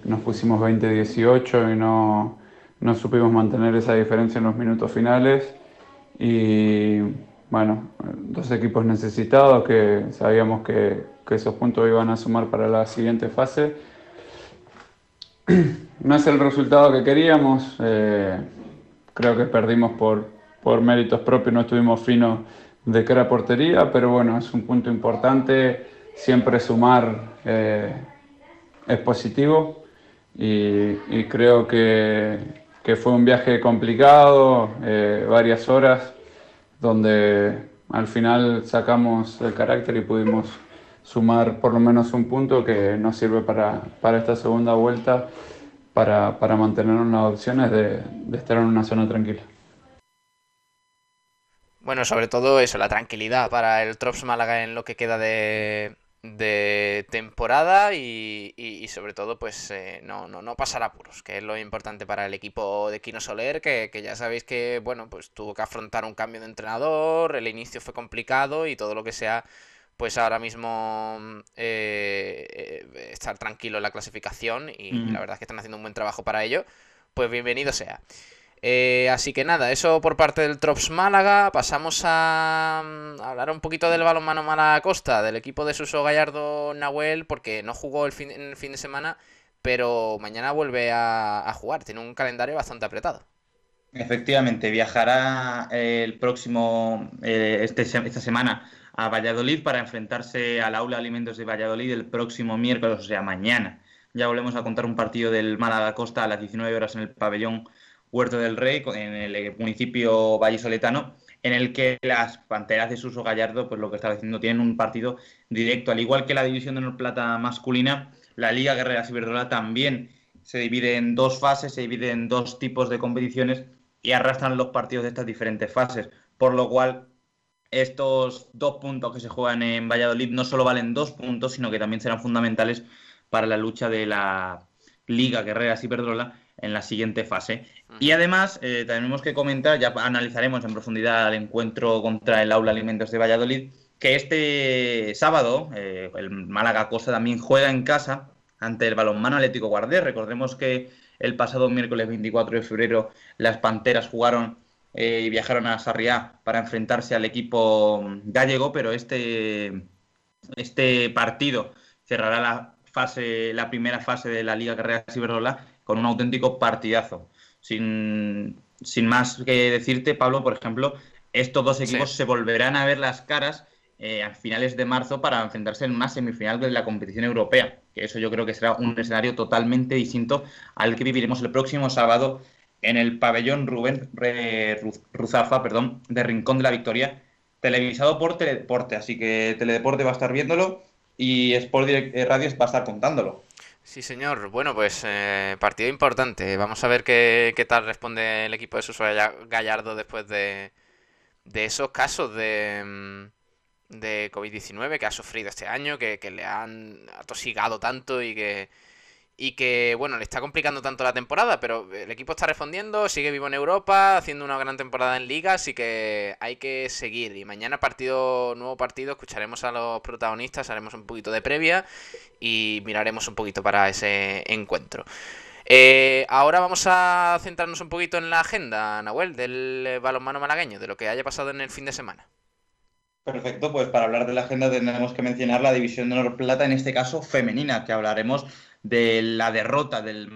nos pusimos 20-18 y no, no supimos mantener esa diferencia en los minutos finales. Y bueno, dos equipos necesitados que sabíamos que, que esos puntos iban a sumar para la siguiente fase. No es el resultado que queríamos, eh, creo que perdimos por, por méritos propios no estuvimos finos de cara a portería, pero bueno, es un punto importante. Siempre sumar eh, es positivo y, creo que, fue un viaje complicado, eh, varias horas, donde al final sacamos el carácter y pudimos sumar por lo menos un punto que nos sirve para, esta segunda vuelta para, mantener unas opciones de estar en una zona tranquila. Bueno, sobre todo eso, la tranquilidad para el Trops Málaga en lo que queda de, temporada y, sobre todo pues eh, no, no, no pasar apuros, que es lo importante para el equipo de Quino Soler, que, ya sabéis que bueno, pues tuvo que afrontar un cambio de entrenador, el inicio fue complicado y todo lo que sea pues ahora mismo eh, eh, estar tranquilo en la clasificación y, la verdad es que están haciendo un buen trabajo para ello, pues bienvenido sea. Eh, así que nada, eso por parte del Trops Málaga. Pasamos a, mm, hablar un poquito del balonmano Málaga Costa, del equipo de Suso Gallardo Nahuel, porque no jugó el fin, el fin de semana, pero mañana vuelve a, jugar. Tiene un calendario bastante apretado. Efectivamente, viajará el próximo, eh, este, esta semana a Valladolid para enfrentarse al Aula Alimentos de Valladolid el próximo miércoles, o sea, mañana. Ya volvemos a contar un partido del Málaga Costa a las 19 horas en el pabellón Huerto del Rey, en el municipio vallisoletano, en el que las Panteras de Suso Gallardo, pues lo que estaba diciendo, tienen un partido directo. Al igual que la división de honor plata masculina, la Liga Guerrera Ciberdola también se divide en dos fases, se divide en dos tipos de competiciones y arrastran los partidos de estas diferentes fases. Por lo cual, estos dos puntos que se juegan en Valladolid no solo valen dos puntos, sino que también serán fundamentales para la lucha de la Liga Guerrera Ciberdrola en la siguiente fase. Y además, eh, tenemos que comentar, ya analizaremos en profundidad el encuentro contra el Aula Alimentos de Valladolid, que este sábado eh, el Málaga Costa también juega en casa ante el Balonmano Atlético Guardés. Recordemos que el pasado miércoles 24 de febrero las Panteras jugaron eh, y viajaron a Sarriá para enfrentarse al equipo gallego, pero este, este partido cerrará la fase, la primera fase de la Liga Carrera Ciberrola con un auténtico partidazo. Sin, más que decirte, Pablo, por ejemplo, estos dos equipos se volverán a ver las caras eh, a finales de marzo para enfrentarse en una semifinal de la competición europea. Que eso yo creo que será un escenario totalmente distinto al que viviremos el próximo sábado en el pabellón Rubén Ruzafa perdón, de Rincón de la Victoria, televisado por Teledeporte. Así que Teledeporte va a estar viéndolo y Sport eh, Radio va a estar contándolo. Sí, señor. Bueno, pues eh, partido importante. Vamos a ver qué, qué, tal responde el equipo de Suso Gallardo después de, de esos casos de, mm, de COVID-19 que ha sufrido este año, que, que le han atosigado tanto y que, y que, bueno, le está complicando tanto la temporada, pero el equipo está respondiendo, sigue vivo en Europa, haciendo una gran temporada en Liga, así que hay que seguir. Y mañana partido, nuevo partido, escucharemos a los protagonistas, haremos un poquito de previa y miraremos un poquito para ese encuentro. Eh, ahora vamos a centrarnos un poquito en la agenda, Nahuel, del balonmano malagueño, de lo que haya pasado en el fin de semana. Perfecto, pues para hablar de la agenda tenemos que mencionar la división de honor plata, en este caso femenina, que hablaremos de la derrota del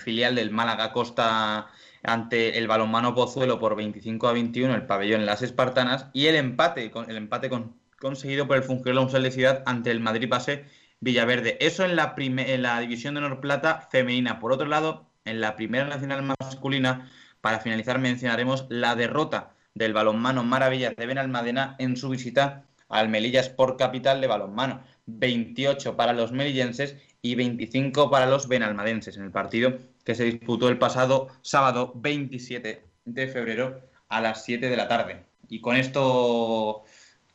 filial del Málaga Costa ante el balonmano Pozuelo por 25 a 21, el pabellón Las Espartanas, y el empate, el empate conseguido por el Funkelón de Ciudad ante el Madrid Pase Villaverde. Eso en la, en la división de honor plata femenina. Por otro lado, en la primera nacional masculina, para finalizar mencionaremos la derrota del balonmano Maravillas de Benalmádena en su visita al Melilla Sport Capital de balonmano. 28 para los melillenses y 25 para los benalmadenses en el partido que se disputó el pasado sábado 27 de febrero a las 7 de la tarde. Y con esto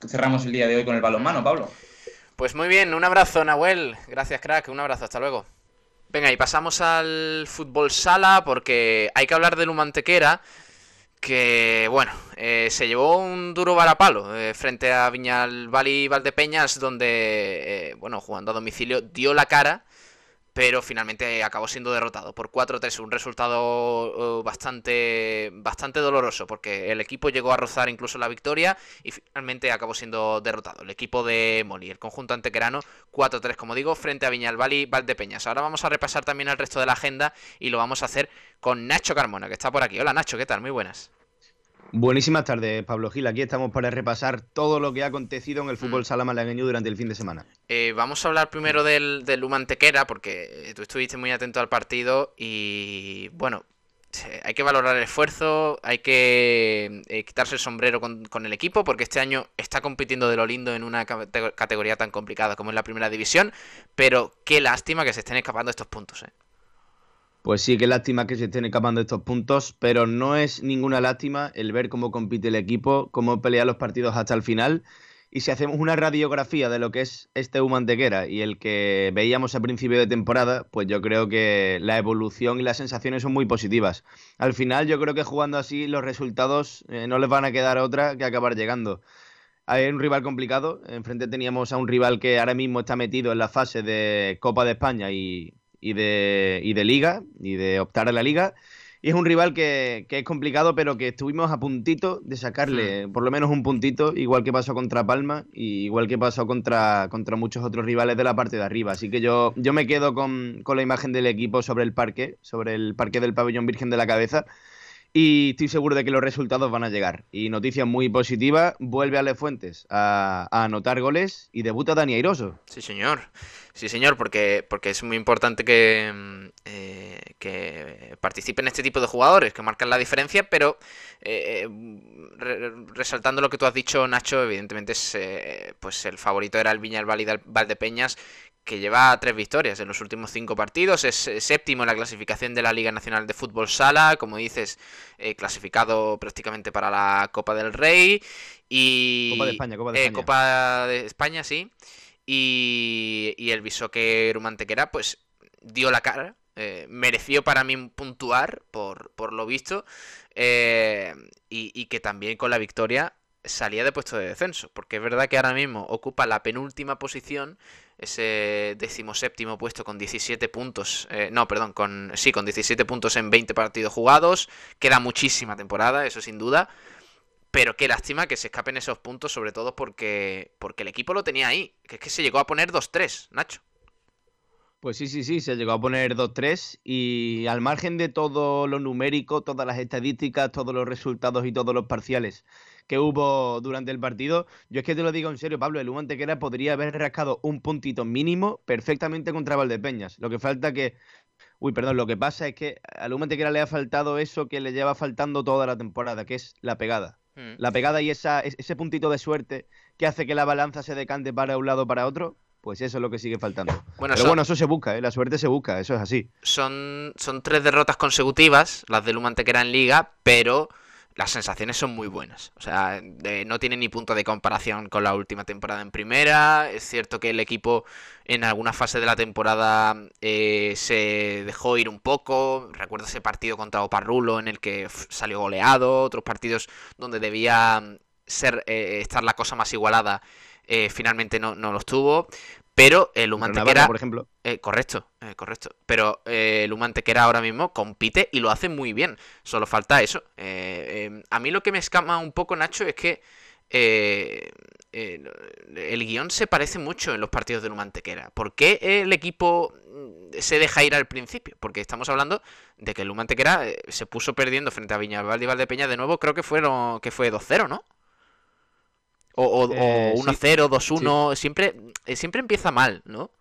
cerramos el día de hoy con el balonmano, Pablo. Pues muy bien, un abrazo, Nahuel. Gracias, crack. Un abrazo, hasta luego. Venga, y pasamos al fútbol sala porque hay que hablar de Lumantequera que bueno, eh, se llevó un duro varapalo eh, frente a Viñal y Valdepeñas, donde, eh, bueno, jugando a domicilio, dio la cara, pero finalmente acabó siendo derrotado por 4-3, un resultado bastante, bastante doloroso, porque el equipo llegó a rozar incluso la victoria y finalmente acabó siendo derrotado. El equipo de Moli, el conjunto antequerano, 4-3, como digo, frente a Viñal y Valdepeñas. Ahora vamos a repasar también el resto de la agenda y lo vamos a hacer con Nacho Carmona, que está por aquí. Hola Nacho, ¿qué tal? Muy buenas. Buenísimas tardes, Pablo Gil. Aquí estamos para repasar todo lo que ha acontecido en el fútbol mm. sala malagueño durante el fin de semana. Eh, vamos a hablar primero del, del Humantequera, porque tú estuviste muy atento al partido y, bueno, hay que valorar el esfuerzo, hay que eh, quitarse el sombrero con, con, el equipo, porque este año está compitiendo de lo lindo en una categoría tan complicada como es la primera división, pero qué lástima que se estén escapando estos puntos. ¿eh? Pues sí, qué lástima que se estén escapando estos puntos, pero no es ninguna lástima el ver cómo compite el equipo, cómo pelea los partidos hasta el final. Y si hacemos una radiografía de lo que es este Humantequera y el que veíamos a principio de temporada, pues yo creo que la evolución y las sensaciones son muy positivas. Al final yo creo que jugando así los resultados eh, no les van a quedar otra que acabar llegando. Hay un rival complicado, enfrente teníamos a un rival que ahora mismo está metido en la fase de Copa de España y y de, y de liga y de optar a la liga. Y es un rival que, es complicado, pero que estuvimos a puntito de sacarle por lo menos un puntito, igual que pasó contra Palma y igual que pasó contra, contra muchos otros rivales de la parte de arriba. Así que yo, yo me quedo con, con la imagen del equipo sobre el parque, sobre el parque del pabellón Virgen de la Cabeza y estoy seguro de que los resultados van a llegar. Y noticia muy positiva, vuelve Ale Fuentes a, anotar goles y debuta Dani Airoso. Sí, señor. Sí, señor, porque, porque es muy importante que, mm, eh, que participen este tipo de jugadores que marcan la diferencia, pero eh, resaltando lo que tú has dicho, Nacho, evidentemente es, eh, pues el favorito era el Viñal Valdepeñas, que lleva tres victorias en los últimos cinco partidos, es eh, séptimo en la clasificación de la Liga Nacional de Fútbol Sala, como dices, eh, clasificado prácticamente para la Copa del Rey y Copa de España, Copa de España, Copa de España sí, y, y el Bisoque Rumantequera pues dio la cara, mereció para mí puntuar por, por lo visto y, y que también con la victoria salía de puesto de descenso, porque es verdad que ahora mismo ocupa la penúltima posición ese decimoséptimo puesto con 17 puntos, eh, no, perdón, con sí, con 17 puntos en 20 partidos jugados, queda muchísima temporada, eso sin duda, pero qué lástima que se escapen esos puntos, sobre todo porque, porque el equipo lo tenía ahí, que es que se llegó a poner 2-3, Nacho. Pues sí, sí, sí, se llegó a poner 2-3 y al margen de todo lo numérico, todas las estadísticas, todos los resultados y todos los parciales que hubo durante el partido. Yo es que te lo digo en serio, Pablo, el Hugo Tequera podría haber rascado un puntito mínimo perfectamente contra Valdepeñas. Lo que falta que Uy, perdón, lo que pasa es que al Hugo Tequera le ha faltado eso que le lleva faltando toda la temporada, que es la pegada. Hmm. La pegada y esa, ese puntito de suerte que hace que la balanza se decante para un lado o para otro, pues eso es lo que sigue faltando. Bueno, Pero bueno, eso se busca, ¿eh? la suerte se busca, eso es así. Son, son tres derrotas consecutivas, las del Humantequera en Liga, pero las sensaciones son muy buenas. O sea, no tiene ni punto de comparación con la última temporada en primera. Es cierto que el equipo en alguna fase de la temporada eh, se dejó ir un poco. Recuerdo ese partido contra Oparrulo en el que salió goleado. Otros partidos donde debía ser eh, estar la cosa más igualada. Eh, finalmente no, no los tuvo. Pero el Humantequera. por ejemplo. Eh, correcto, eh, correcto. Pero eh, el Humantequera ahora mismo compite y lo hace muy bien. Solo falta eso. a mí lo que me escama un poco, Nacho, es que el guion se parece mucho en los partidos del Humantequera. ¿Por qué el equipo mm, se deja ir al principio? Porque estamos hablando de que el Humantequera se puso perdiendo frente a Viñalbal y Valdepeña de nuevo. Creo que, fueron, que fue 2-0, ¿no? O, 1-0, 2-1, eh, siempre, eh, siempre empieza mal, ¿no?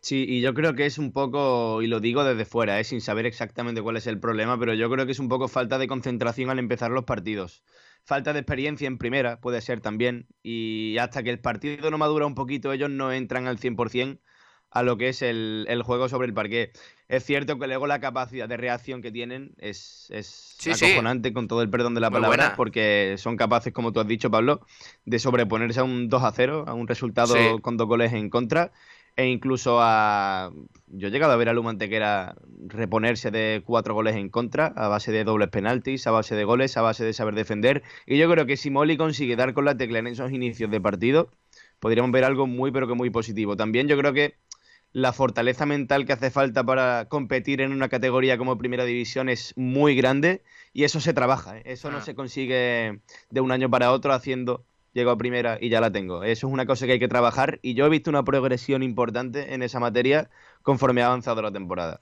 Sí, y yo creo que es un poco, y lo digo desde fuera, ¿eh? sin saber exactamente cuál es el problema, pero yo creo que es un poco falta de concentración al empezar los partidos. Falta de experiencia en primera, puede ser también, y hasta que el partido no madura un poquito, ellos no entran al 100% a lo que es el, juego sobre el parque. Es cierto que luego la capacidad de reacción que tienen es, es acojonante, con todo el perdón de la palabra, porque son capaces, como tú has dicho, Pablo, de sobreponerse a un 2 a 0, a un resultado con dos goles en contra, e incluso a. Yo he llegado a ver a Lumantequera reponerse de cuatro goles en contra, a base de dobles penaltis, a base de goles, a base de saber defender. Y yo creo que si Molly consigue dar con la tecla en esos inicios de partido, podríamos ver algo muy, pero que muy positivo. También yo creo que la fortaleza mental que hace falta para competir en una categoría como primera división es muy grande y eso se trabaja, ¿eh? eso no ah. se consigue de un año para otro haciendo llego a primera y ya la tengo. Eso es una cosa que hay que trabajar y yo he visto una progresión importante en esa materia conforme ha avanzado la temporada.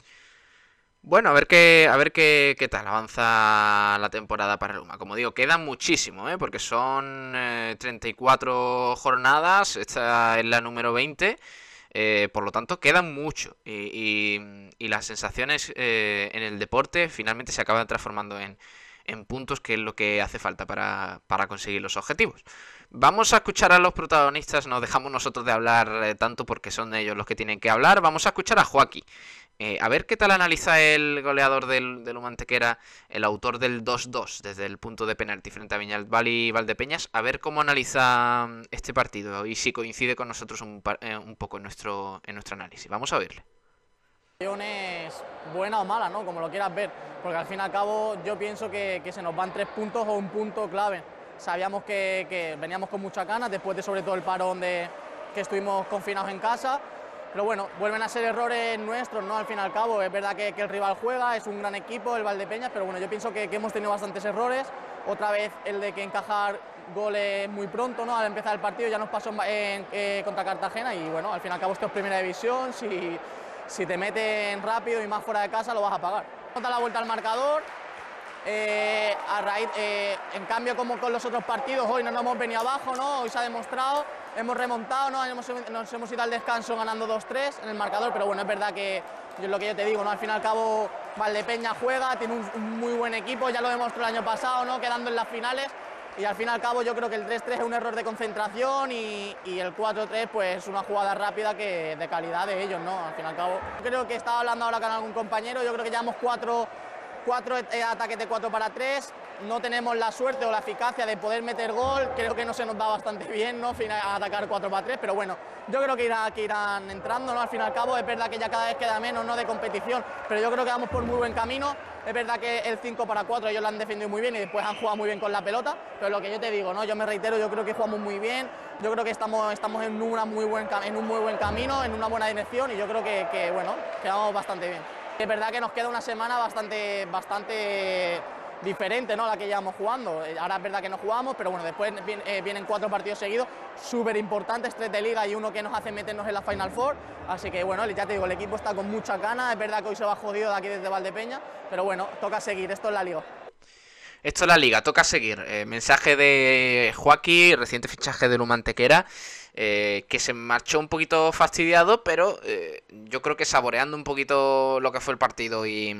Bueno, a ver qué, a ver qué, qué tal avanza la temporada para Luma. Como digo, queda muchísimo, ¿eh? porque son 34 eh, jornadas, esta es la número 20 eh, por lo tanto, quedan mucho. Y, las sensaciones eh, en el deporte finalmente se acaban transformando en, puntos, que es lo que hace falta para, conseguir los objetivos. Vamos a escuchar a los protagonistas, nos dejamos nosotros de hablar eh, tanto porque son ellos los que tienen que hablar. Vamos a escuchar a Joaquín. Eh, a ver qué tal analiza el goleador del, del Humantequera, el autor del 2-2 desde el punto de penalti frente a Viñalbal y Valdepeñas, a ver cómo analiza mm, este partido y si coincide con nosotros un, eh, un poco en nuestro, en nuestro análisis. Vamos a verle. Buena o mala, ¿no? Como lo quieras ver, porque al fin y al cabo yo pienso que se nos van tres puntos o un punto clave. Sabíamos que, que veníamos con muchas ganas después de sobre todo el parón de que estuvimos confinados en casa pero bueno, vuelven a ser errores nuestros, ¿no? Al fin y al cabo, es verdad que, el rival juega, es un gran equipo, el Valdepeñas, pero bueno, yo pienso que, hemos tenido bastantes errores. Otra vez el de que encajar goles muy pronto, ¿no? Al empezar el partido ya nos pasó en, eh, contra Cartagena y bueno, al fin y al cabo esto es primera división, si, si te meten rápido y más fuera de casa lo vas a pagar. Da la vuelta al marcador, eh, a raíz, eh, en cambio, como con los otros partidos, hoy no nos hemos venido abajo, ¿no? Hoy se ha demostrado, hemos remontado, ¿no? nos hemos ido al descanso ganando 2-3 en el marcador, pero bueno, es verdad que es lo que yo te digo, ¿no? Al fin y al cabo, Valdepeña juega, tiene un, muy buen equipo, ya lo demostró el año pasado, ¿no? Quedando en las finales. Y al fin y al cabo yo creo que el 3-3 es un error de concentración y, el 4-3 pues es una jugada rápida que de calidad de ellos, ¿no? Al fin y al cabo. Creo que estaba hablando ahora con algún compañero, yo creo que llevamos cuatro cuatro eh, ataques de 4 para 3, no tenemos la suerte o la eficacia de poder meter gol, creo que no se nos da bastante bien, ¿no? atacar 4 para 3, pero bueno, yo creo que irán entrando, ¿no? Al fin y al cabo, es verdad que ya cada vez queda menos, ¿no? De competición, pero yo creo que vamos por muy buen camino, es verdad que el 5 para 4 ellos lo han defendido muy bien y después han jugado muy bien con la pelota, pero lo que yo te digo, ¿no? Yo me reitero, yo creo que jugamos muy bien, yo creo que estamos, estamos en, una muy buen, en un muy buen camino, en una buena dirección y yo creo que, que bueno, quedamos bastante bien. Es verdad que nos queda una semana bastante, bastante diferente ¿no? la que llevamos jugando. Eh, ahora es verdad que no jugamos, pero bueno, después eh, vienen cuatro partidos seguidos, súper importantes, tres de liga y uno que nos hace meternos en la Final Four. Así que bueno, ya te digo, el equipo está con mucha gana, es verdad que hoy se va jodido de aquí desde Valdepeña, pero bueno, toca seguir, esto es la liga. Esto es la liga, toca seguir. Eh, mensaje de Joaquín, reciente fichaje de Lumantequera. Eh, que se marchó un poquito fastidiado, pero eh, yo creo que saboreando un poquito lo que fue el partido y,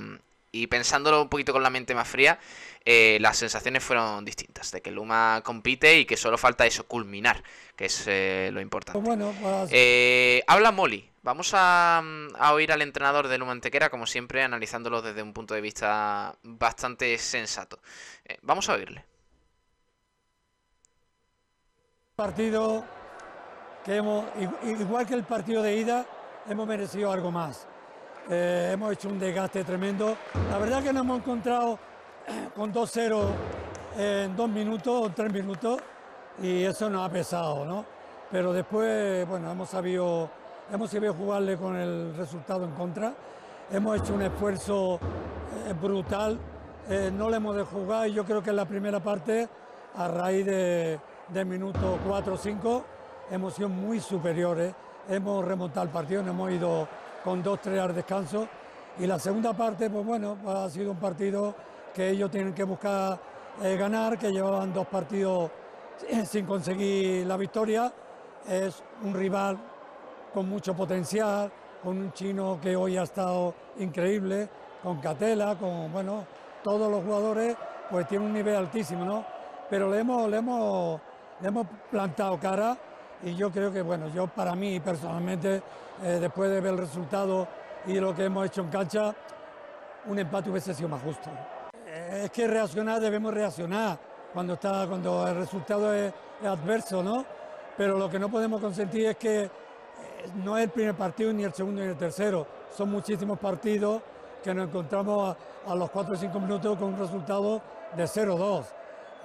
pensándolo un poquito con la mente más fría, eh, las sensaciones fueron distintas, de que Luma compite y que solo falta eso, culminar, que es lo importante. Pues pues habla Molly. Vamos a, a, oír al entrenador de Luma Antequera, como siempre, analizándolo desde un punto de vista bastante sensato. vamos a oírle. Partido hemos, igual que el partido de ida, hemos merecido algo más. Eh, hemos hecho un desgaste tremendo. La verdad que nos hemos encontrado con 2-0 en dos minutos o tres minutos y eso nos ha pesado, ¿no? Pero después, bueno, hemos sabido, hemos sabido jugarle con el resultado en contra. Hemos hecho un esfuerzo eh, brutal. Eh, no le hemos de jugar y yo creo que en la primera parte, a raíz de, de minuto 4 o 5, hemos sido muy superiores, hemos remontado el partido, nos hemos ido con dos, tres al descanso y la segunda parte, pues bueno, ha sido un partido que ellos tienen que buscar eh, ganar, que llevaban dos partidos sin conseguir la victoria, es un rival con mucho potencial, con un chino que hoy ha estado increíble, con Catela, con bueno, todos los jugadores, pues tiene un nivel altísimo, ¿no? Pero le hemos, le hemos, le hemos plantado cara y yo creo que, bueno, yo para mí personalmente, eh, después de ver el resultado y lo que hemos hecho en cancha, un empate hubiese sido más justo. Eh, es que reaccionar, debemos reaccionar cuando, está, cuando el resultado es, adverso, ¿no? Pero lo que no podemos consentir es que eh, no es el primer partido, ni el segundo, ni el tercero. Son muchísimos partidos que nos encontramos a, a los 4 o 5 minutos con un resultado de 0-2.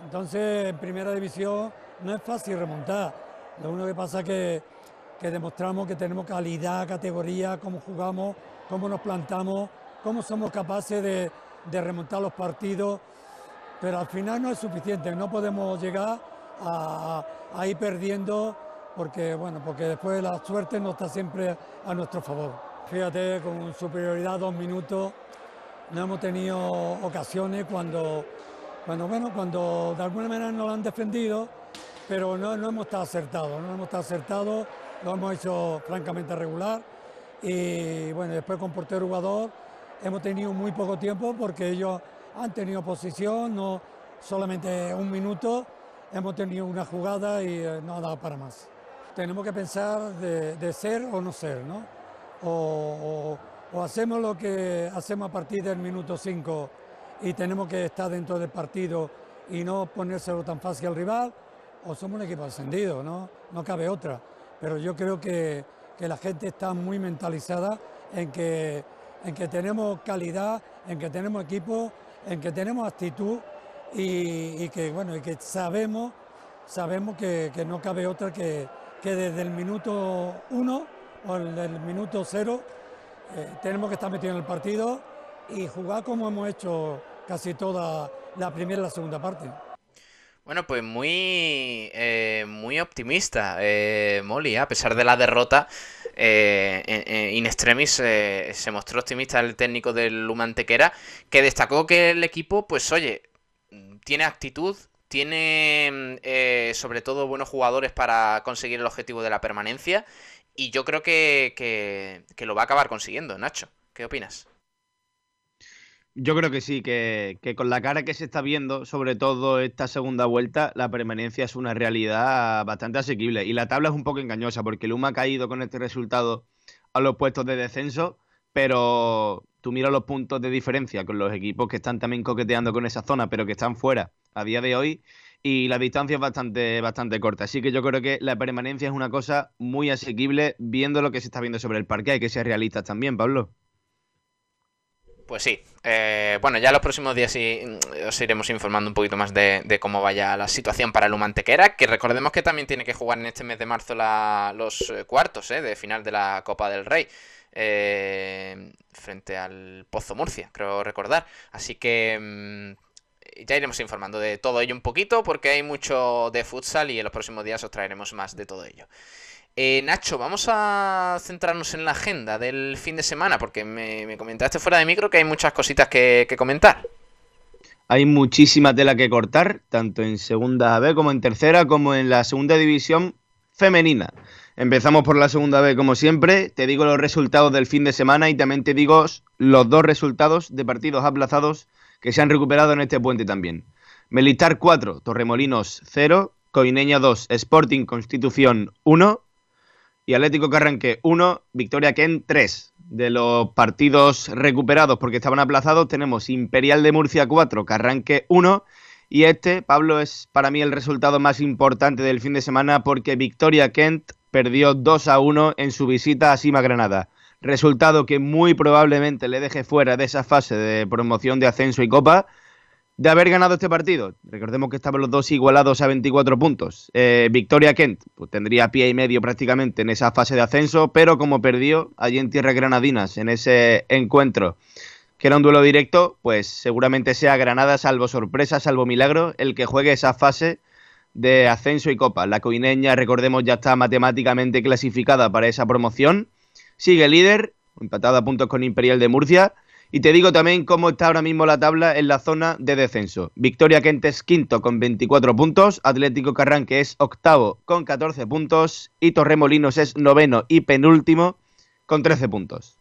Entonces, en primera división no es fácil remontar. Lo único que pasa es que, demostramos que tenemos calidad, categoría, cómo jugamos, cómo nos plantamos, cómo somos capaces de, remontar los partidos, pero al final no es suficiente, no podemos llegar a, ir perdiendo porque, bueno, porque después la suerte no está siempre a nuestro favor. Fíjate, con superioridad dos minutos, no hemos tenido ocasiones cuando, cuando, bueno, cuando de alguna manera nos han defendido pero no, no hemos estado acertados, no hemos estado acertados, lo hemos hecho francamente regular y bueno, después con portero jugador hemos tenido muy poco tiempo porque ellos han tenido posición, no solamente un minuto, hemos tenido una jugada y eh, no ha dado para más. Tenemos que pensar de, ser o no ser, ¿no? O, o, hacemos lo que hacemos a partir del minuto 5 y tenemos que estar dentro del partido y no ponérselo tan fácil al rival, o somos un equipo ascendido, ¿no? No cabe otra. Pero yo creo que, la gente está muy mentalizada en que, en que tenemos calidad, en que tenemos equipo, en que tenemos actitud y, que, bueno, y que sabemos, sabemos que, no cabe otra que, que desde el minuto uno o en el minuto cero, eh, tenemos que estar metidos en el partido y jugar como hemos hecho casi toda la primera y la segunda parte. Bueno, pues muy, eh, muy optimista, eh, Molly, a pesar de la derrota. Eh, in extremis se mostró optimista el técnico del Lumantequera, que destacó que el equipo, pues oye, tiene actitud, tiene sobre todo buenos jugadores para conseguir el objetivo de la permanencia, y yo creo que, que lo va a acabar consiguiendo, Nacho. ¿Qué opinas? Yo creo que sí, que, con la cara que se está viendo, sobre todo esta segunda vuelta, la permanencia es una realidad bastante asequible. Y la tabla es un poco engañosa, porque el UMA ha caído con este resultado a los puestos de descenso, pero tú miras los puntos de diferencia con los equipos que están también coqueteando con esa zona, pero que están fuera a día de hoy, y la distancia es bastante, bastante corta. Así que yo creo que la permanencia es una cosa muy asequible viendo lo que se está viendo sobre el parque. Hay que ser realistas también, Pablo. Pues sí. Eh, bueno, ya los próximos días sí mm, os iremos informando un poquito más de, cómo vaya la situación para el Humantequera, que recordemos que también tiene que jugar en este mes de marzo los eh, cuartos eh, de final de la Copa del Rey. frente al Pozo Murcia, creo recordar. Así que mm, ya iremos informando de todo ello un poquito porque hay mucho de futsal y en los próximos días os traeremos más de todo ello. Eh, Nacho, vamos a centrarnos en la agenda del fin de semana, porque me, comentaste fuera de micro que hay muchas cositas que, comentar. Hay muchísima tela que cortar, tanto en segunda B como en tercera, como en la segunda división femenina. Empezamos por la segunda B como siempre, te digo los resultados del fin de semana y también te digo los dos resultados de partidos aplazados que se han recuperado en este puente también. Militar 4, Torremolinos 0, Coineña 2, Sporting Constitución 1, y Atlético Carranque 1, Victoria Ken 3. De los partidos recuperados porque estaban aplazados tenemos Imperial de Murcia 4, Carranque 1 y este, Pablo, es para mí el resultado más importante del fin de semana porque Victoria Kent perdió 2 a 1 en su visita a Sima Granada. Resultado que muy probablemente le deje fuera de esa fase de promoción de ascenso y copa de haber ganado este partido. Recordemos que estaban los dos igualados a 24 puntos. Eh, Victoria Kent pues, tendría pie y medio prácticamente en esa fase de ascenso, pero como perdió allí en Tierra Granadinas en ese encuentro, que era un duelo directo, pues seguramente sea Granada, salvo sorpresa, salvo milagro, el que juegue esa fase de ascenso y copa. La coineña, recordemos, ya está matemáticamente clasificada para esa promoción. Sigue líder, empatada a puntos con Imperial de Murcia y te digo también cómo está ahora mismo la tabla en la zona de descenso. Victoria Kent es quinto con 24 puntos, Atlético Carranque es octavo con 14 puntos y Torremolinos es noveno y penúltimo con 13 puntos.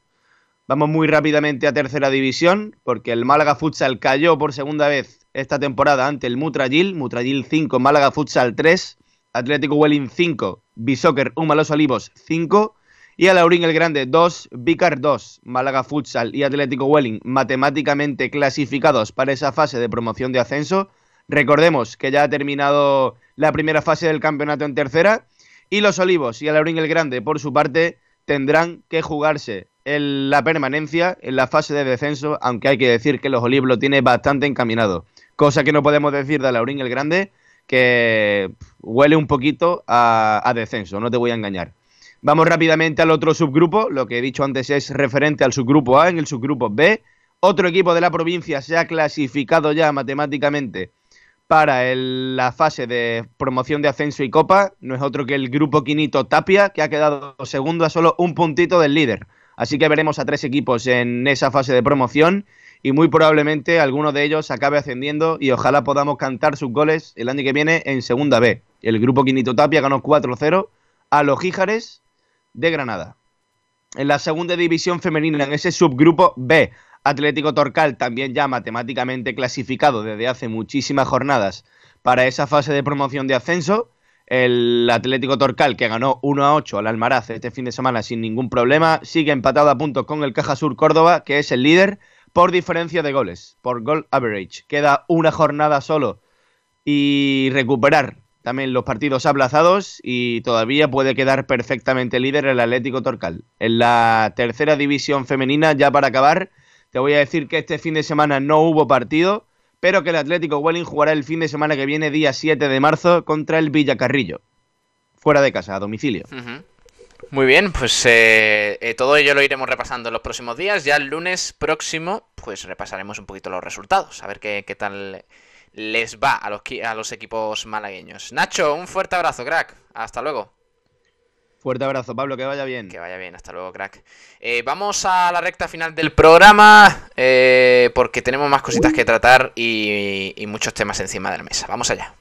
Vamos muy rápidamente a tercera división porque el Málaga Futsal cayó por segunda vez esta temporada ante el Mutrayil, Mutrayil 5, Málaga Futsal 3, Atlético Welling 5, Bisoccer Humalos Olivos 5 y a Laurín el Grande 2, Vicar 2, Málaga Futsal y Atlético Welling matemáticamente clasificados para esa fase de promoción de ascenso. Recordemos que ya ha terminado la primera fase del campeonato en tercera y los Olivos y Alaurín el Grande por su parte tendrán que jugarse en la permanencia en la fase de descenso, aunque hay que decir que los Olivos lo tiene bastante encaminado. Cosa que no podemos decir de Alaurín el Grande, que huele un poquito a descenso, no te voy a engañar. Vamos rápidamente al otro subgrupo. Lo que he dicho antes es referente al subgrupo A. En el subgrupo B, otro equipo de la provincia se ha clasificado ya matemáticamente para la fase de promoción de ascenso y copa. No es otro que el grupo Quinito Tapia, que ha quedado segundo a solo un puntito del líder. Así que veremos a tres equipos en esa fase de promoción y muy probablemente alguno de ellos acabe ascendiendo y ojalá podamos cantar sus goles el año que viene en segunda B. El grupo Quinito Tapia ganó 4-0 a los Gíjares de Granada. En la segunda división femenina, en ese subgrupo B, Atlético Torcal, también ya matemáticamente clasificado desde hace muchísimas jornadas para esa fase de promoción de ascenso. El Atlético Torcal, que ganó 1 a 8 al Almaraz este fin de semana sin ningún problema, sigue empatado a punto con el Caja Sur Córdoba, que es el líder por diferencia de goles, por goal average. Queda una jornada solo y recuperar también los partidos aplazados y todavía puede quedar perfectamente líder el Atlético Torcal. En la tercera división femenina, ya para acabar, te voy a decir que este fin de semana no hubo partido, pero que el Atlético Welling jugará el fin de semana que viene, día 7 de marzo, contra el Villacarrillo. Fuera de casa, a domicilio. Muy bien, pues eh, eh, todo ello lo iremos repasando en los próximos días. Ya el lunes próximo, pues repasaremos un poquito los resultados, a ver qué, qué tal les va a los, a los equipos malagueños. Nacho, un fuerte abrazo, crack. Hasta luego. Fuerte abrazo, Pablo, que vaya bien. Que vaya bien, hasta luego, crack. Eh, vamos a la recta final del programa eh, porque tenemos más cositas que tratar y, y muchos temas encima de la mesa. Vamos allá.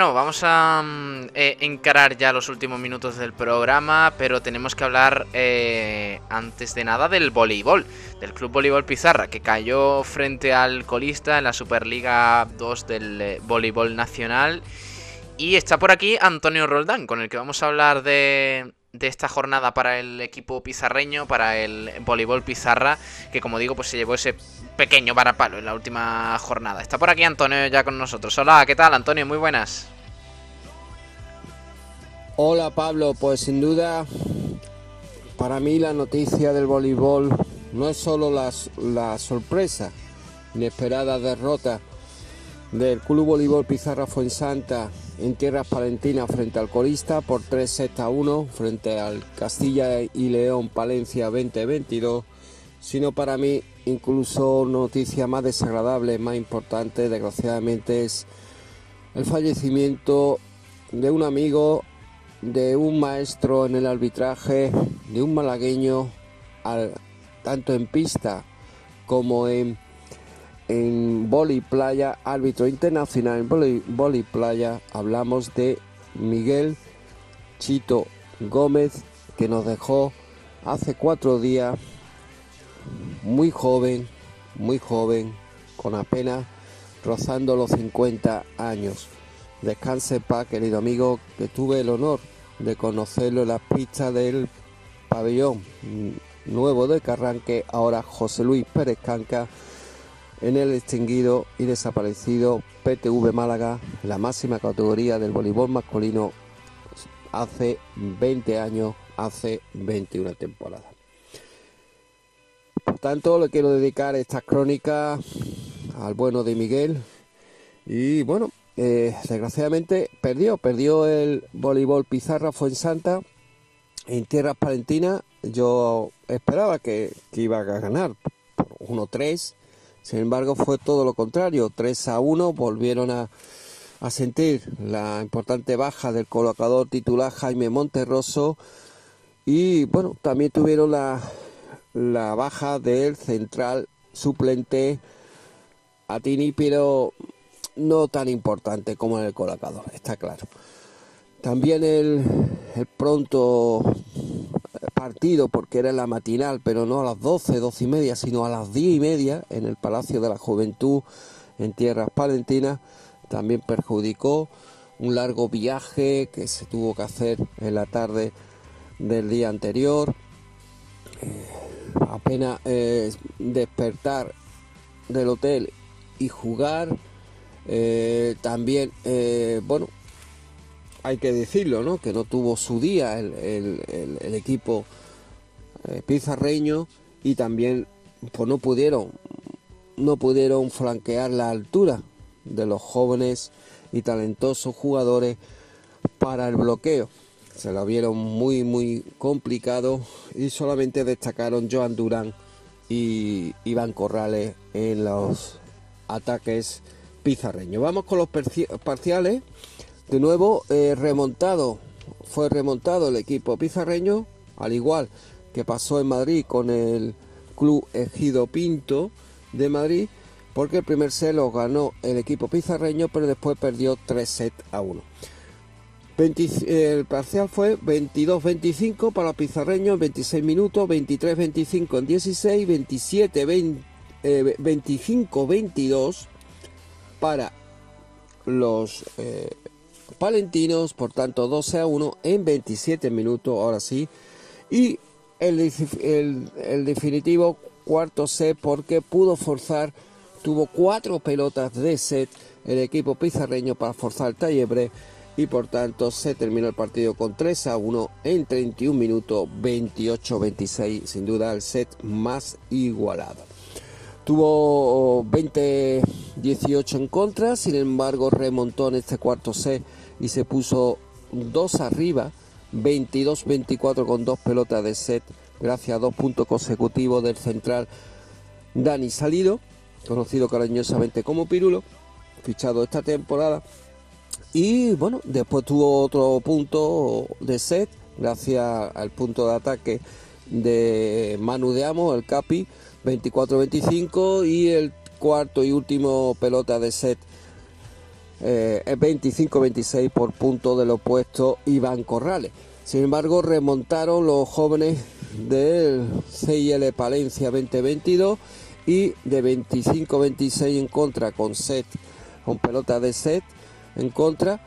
Bueno, vamos a mm, eh, encarar ya los últimos minutos del programa, pero tenemos que hablar eh, antes de nada del voleibol, del Club Voleibol Pizarra, que cayó frente al colista en la Superliga 2 del eh, voleibol nacional. Y está por aquí Antonio Roldán, con el que vamos a hablar de, de esta jornada para el equipo pizarreño, para el voleibol pizarra, que como digo, pues se llevó ese pequeño varapalo en la última jornada. Está por aquí Antonio ya con nosotros. Hola, ¿qué tal Antonio? Muy buenas. Hola Pablo, pues sin duda para mí la noticia del voleibol no es solo la, la sorpresa, inesperada derrota del Club Voleibol Pizarra Fuensanta en tierras palentinas frente al colista por 3 sets a 1 frente al Castilla y León Palencia 2022, sino para mí incluso noticia más desagradable, más importante, desgraciadamente, es el fallecimiento de un amigo, de un maestro en el arbitraje, de un malagueño, tanto en pista como en en Boli Playa, árbitro internacional en Boli, Playa, hablamos de Miguel Chito Gómez, que nos dejó hace cuatro días, muy joven, muy joven, con apenas rozando los 50 años. Descanse paz, querido amigo, que tuve el honor de conocerlo en las pistas del pabellón nuevo de Carranque, ahora José Luis Pérez Canca en el extinguido y desaparecido PTV Málaga, la máxima categoría del voleibol masculino hace 20 años, hace 21 temporadas. Por tanto, le quiero dedicar esta crónica al bueno de Miguel. Y bueno, eh, desgraciadamente perdió, perdió el voleibol Pizarra fue en Santa, en tierras palentinas. Yo esperaba que, que iba a ganar por 1-3 sin embargo, fue todo lo contrario. 3 a 1 volvieron a, sentir la importante baja del colocador titular Jaime Monterroso. Y bueno, también tuvieron la, la baja del central suplente Atini, pero no tan importante como en el colocador, está claro. También el, el pronto partido porque era la matinal, pero no a las 12, 12 y media, sino a las 10 y media en el Palacio de la Juventud en Tierras Palentinas, también perjudicó un largo viaje que se tuvo que hacer en la tarde del día anterior. Eh, apenas eh, despertar del hotel y jugar. Eh, también, bueno, hay que decirlo, ¿no? Que no tuvo su día el, el equipo pizarreño y también pues no pudieron no pudieron flanquear la altura de los jóvenes y talentosos jugadores para el bloqueo. Se lo vieron muy muy complicado y solamente destacaron Joan Durán y Iván Corrales en los ataques pizarreños. Vamos con los parciales. De nuevo, eh, remontado, fue remontado el equipo pizarreño, al igual que pasó en Madrid con el Club Ejido Pinto de Madrid, porque el primer set lo ganó el equipo pizarreño, pero después perdió 3 sets a 1. el parcial fue 22-25 para los pizarreños en 26 minutos, 23-25 en 16, 27 25-22 para los eh, palentinos, por tanto 12 a 1 en 27 minutos, ahora sí. Y el, definitivo cuarto set porque pudo forzar, tuvo cuatro pelotas de set el equipo pizarreño para forzar el tallebre y por tanto se terminó el partido con 3 a 1 en 31 minutos 28-26, sin duda el set más igualado. Tuvo 20-18 en contra, sin embargo remontó en este cuarto set y se puso dos arriba 22-24 con dos pelotas de set, gracias a dos puntos consecutivos del central Dani Salido, conocido cariñosamente como Pirulo, fichado esta temporada. Y bueno, después tuvo otro punto de set, gracias al punto de ataque de Manu de Amo, el Capi, 24-25, y el cuarto y último pelota de set eh, 25-26 por punto del opuesto Iván Corrales. Sin embargo, remontaron los jóvenes del CIL Palencia 2022 y de 25-26 en contra con set, con pelota de set en contra.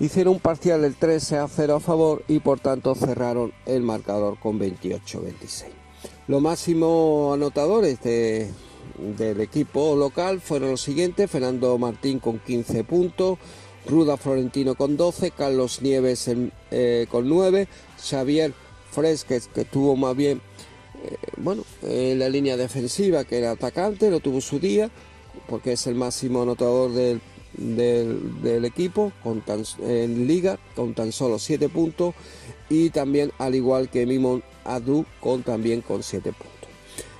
Hicieron un parcial del 13 a 0 a favor y por tanto cerraron el marcador con 28-26. Los máximos anotadores de, del equipo local fueron los siguientes, Fernando Martín con 15 puntos, Ruda Florentino con 12, Carlos Nieves eh, con 9, Xavier Fresques que tuvo más bien eh, bueno, en la línea defensiva que era atacante, no tuvo su día porque es el máximo anotador del, del, equipo con en liga con tan solo 7 puntos y también al igual que Mimon Adu con también con 7 puntos.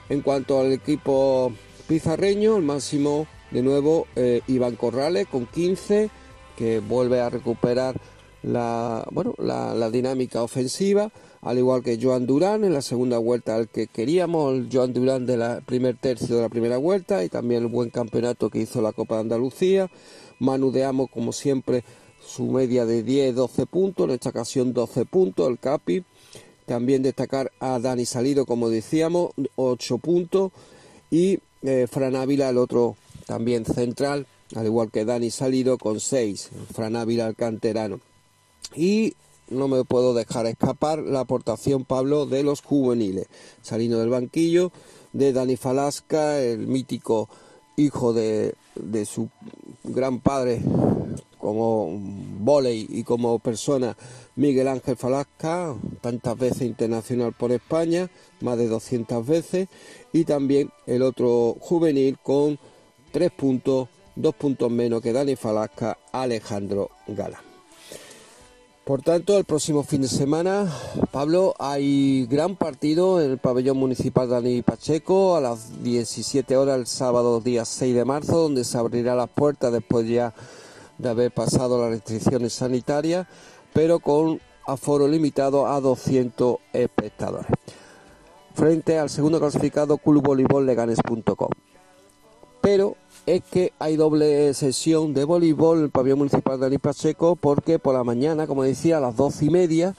En cuanto al equipo pizarreño, el máximo de nuevo eh, Iván Corrales con 15, que vuelve a recuperar la, bueno, la, dinámica ofensiva, al igual que Joan Durán en la segunda vuelta al que queríamos, el Joan Durán del primer tercio de la primera vuelta y también el buen campeonato que hizo la Copa de Andalucía. Manu de Amo, como siempre, su media de 10-12 puntos, en esta ocasión 12 puntos, el Capi. También destacar a Dani Salido, como decíamos, 8 puntos y eh, Fran Ávila, el otro también central, al igual que Dani Salido con 6, Fran Ávila el canterano. Y no me puedo dejar escapar la aportación, Pablo, de los juveniles, saliendo del banquillo de Dani Falasca, el mítico hijo de, de su gran padre como volei y como persona Miguel Ángel Falasca, tantas veces internacional por España, más de 200 veces, y también el otro juvenil con tres puntos, dos puntos menos que Dani Falasca, Alejandro Gala. Por tanto, el próximo fin de semana, Pablo, hay gran partido en el pabellón municipal Dani Pacheco a las 17 horas el sábado día 6 de marzo, donde se abrirá las puertas después ya de haber pasado las restricciones sanitarias pero con aforo limitado a 200 espectadores. Frente al segundo clasificado clubvoleibolleganes.com. Pero es que hay doble sesión de voleibol en el pabellón municipal de Anipacheco porque por la mañana, como decía, a las doce y media,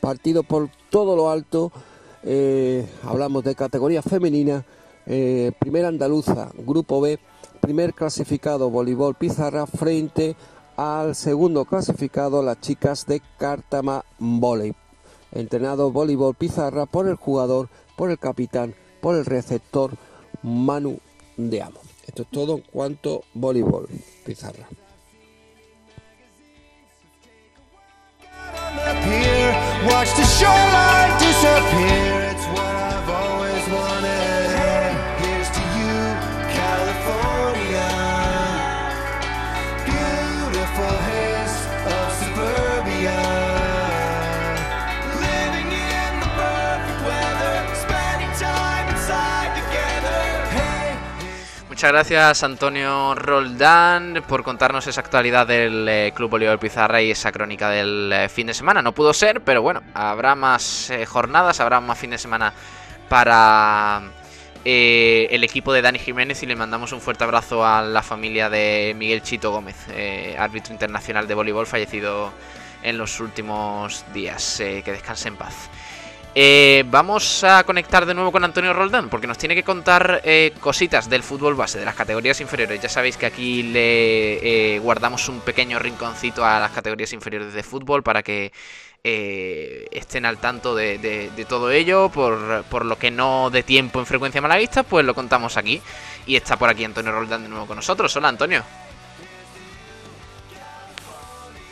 partido por todo lo alto, eh, hablamos de categoría femenina, eh, primera andaluza, grupo B, primer clasificado voleibol Pizarra frente al segundo clasificado, las chicas de Cártama Volley. Entrenado voleibol pizarra por el jugador, por el capitán, por el receptor Manu de Amo. Es todo cuanto voleibol pizarra. Disappear. Muchas gracias Antonio Roldán por contarnos esa actualidad del eh, Club Bolívar Pizarra y esa crónica del eh, fin de semana. No pudo ser, pero bueno, habrá más eh, jornadas, habrá más fin de semana para el equipo de Dani Jiménez y le mandamos un fuerte abrazo a la familia de Miguel Chito Gómez, árbitro internacional de voleibol fallecido en los últimos días. Que descanse en paz. Eh, vamos a conectar de nuevo con Antonio Roldán porque nos tiene que contar eh, cositas del fútbol base, de las categorías inferiores. Ya sabéis que aquí le eh, guardamos un pequeño rinconcito a las categorías inferiores de fútbol para que estén al tanto de todo ello. Por, por lo que no de tiempo en frecuencia malaguista, pues lo contamos aquí. Y está por aquí Antonio Roldán de nuevo con nosotros. Hola Antonio.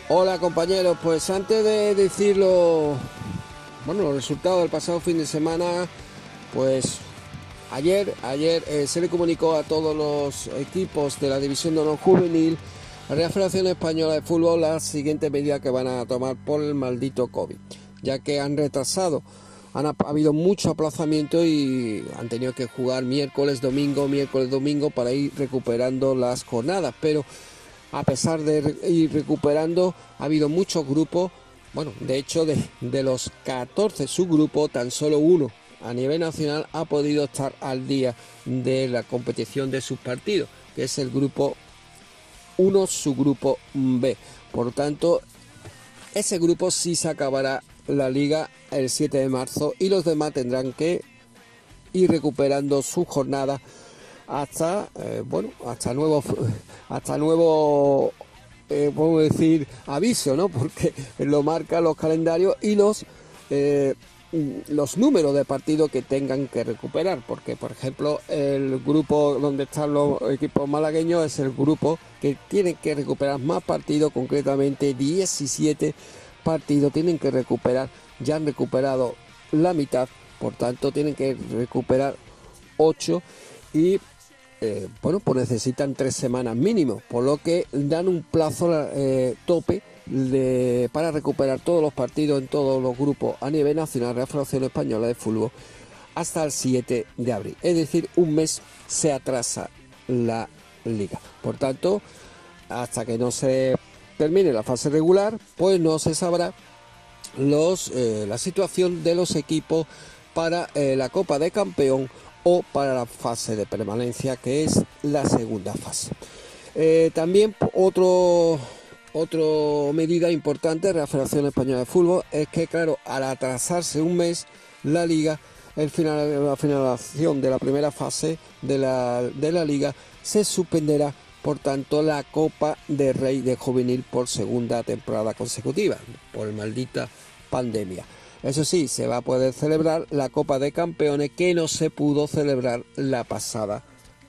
Hola compañeros, pues antes de decirlo, bueno, los resultados del pasado fin de semana, pues ayer, ayer eh, se le comunicó a todos los equipos de la División de Honor Juvenil, la Federación Española de Fútbol, las siguientes medidas que van a tomar por el maldito COVID, ya que han retrasado, han ha habido mucho aplazamiento y han tenido que jugar miércoles, domingo, miércoles, domingo para ir recuperando las jornadas, pero a pesar de ir recuperando, ha habido muchos grupos. Bueno, de hecho, de, de los 14 subgrupos, tan solo uno a nivel nacional ha podido estar al día de la competición de sus partidos, que es el grupo 1, subgrupo B. Por tanto, ese grupo sí se acabará la liga el 7 de marzo y los demás tendrán que ir recuperando su jornada hasta eh, bueno hasta nuevo hasta nuevo eh, podemos decir aviso no porque lo marcan los calendarios y los eh, los números de partidos que tengan que recuperar. Porque por ejemplo el grupo donde están los equipos malagueños es el grupo que tiene que recuperar más partidos concretamente 17 partidos tienen que recuperar. Ya han recuperado la mitad por tanto tienen que recuperar 8 y eh, bueno, pues necesitan tres semanas mínimo, por lo que dan un plazo eh, tope de- para recuperar todos los partidos en todos los grupos a nivel nacional, Real Federación Española de Fútbol, hasta el 7 de abril. Es decir, un mes se atrasa la liga. Por tanto, hasta que no se termine la fase regular, pues no se sabrá eh, la situación de los equipos para la Copa de Campeón o para la fase de permanencia, que es la segunda fase. Eh, también otro, otra medida importante de la Federación Española de Fútbol es que, claro, al atrasarse un mes la liga, el final, la finalización de la primera fase de la, de la liga se suspenderá, por tanto, la Copa de Rey de Juvenil por segunda temporada consecutiva, por maldita pandemia. Eso sí, se va a poder celebrar la Copa de Campeones que no se pudo celebrar la pasada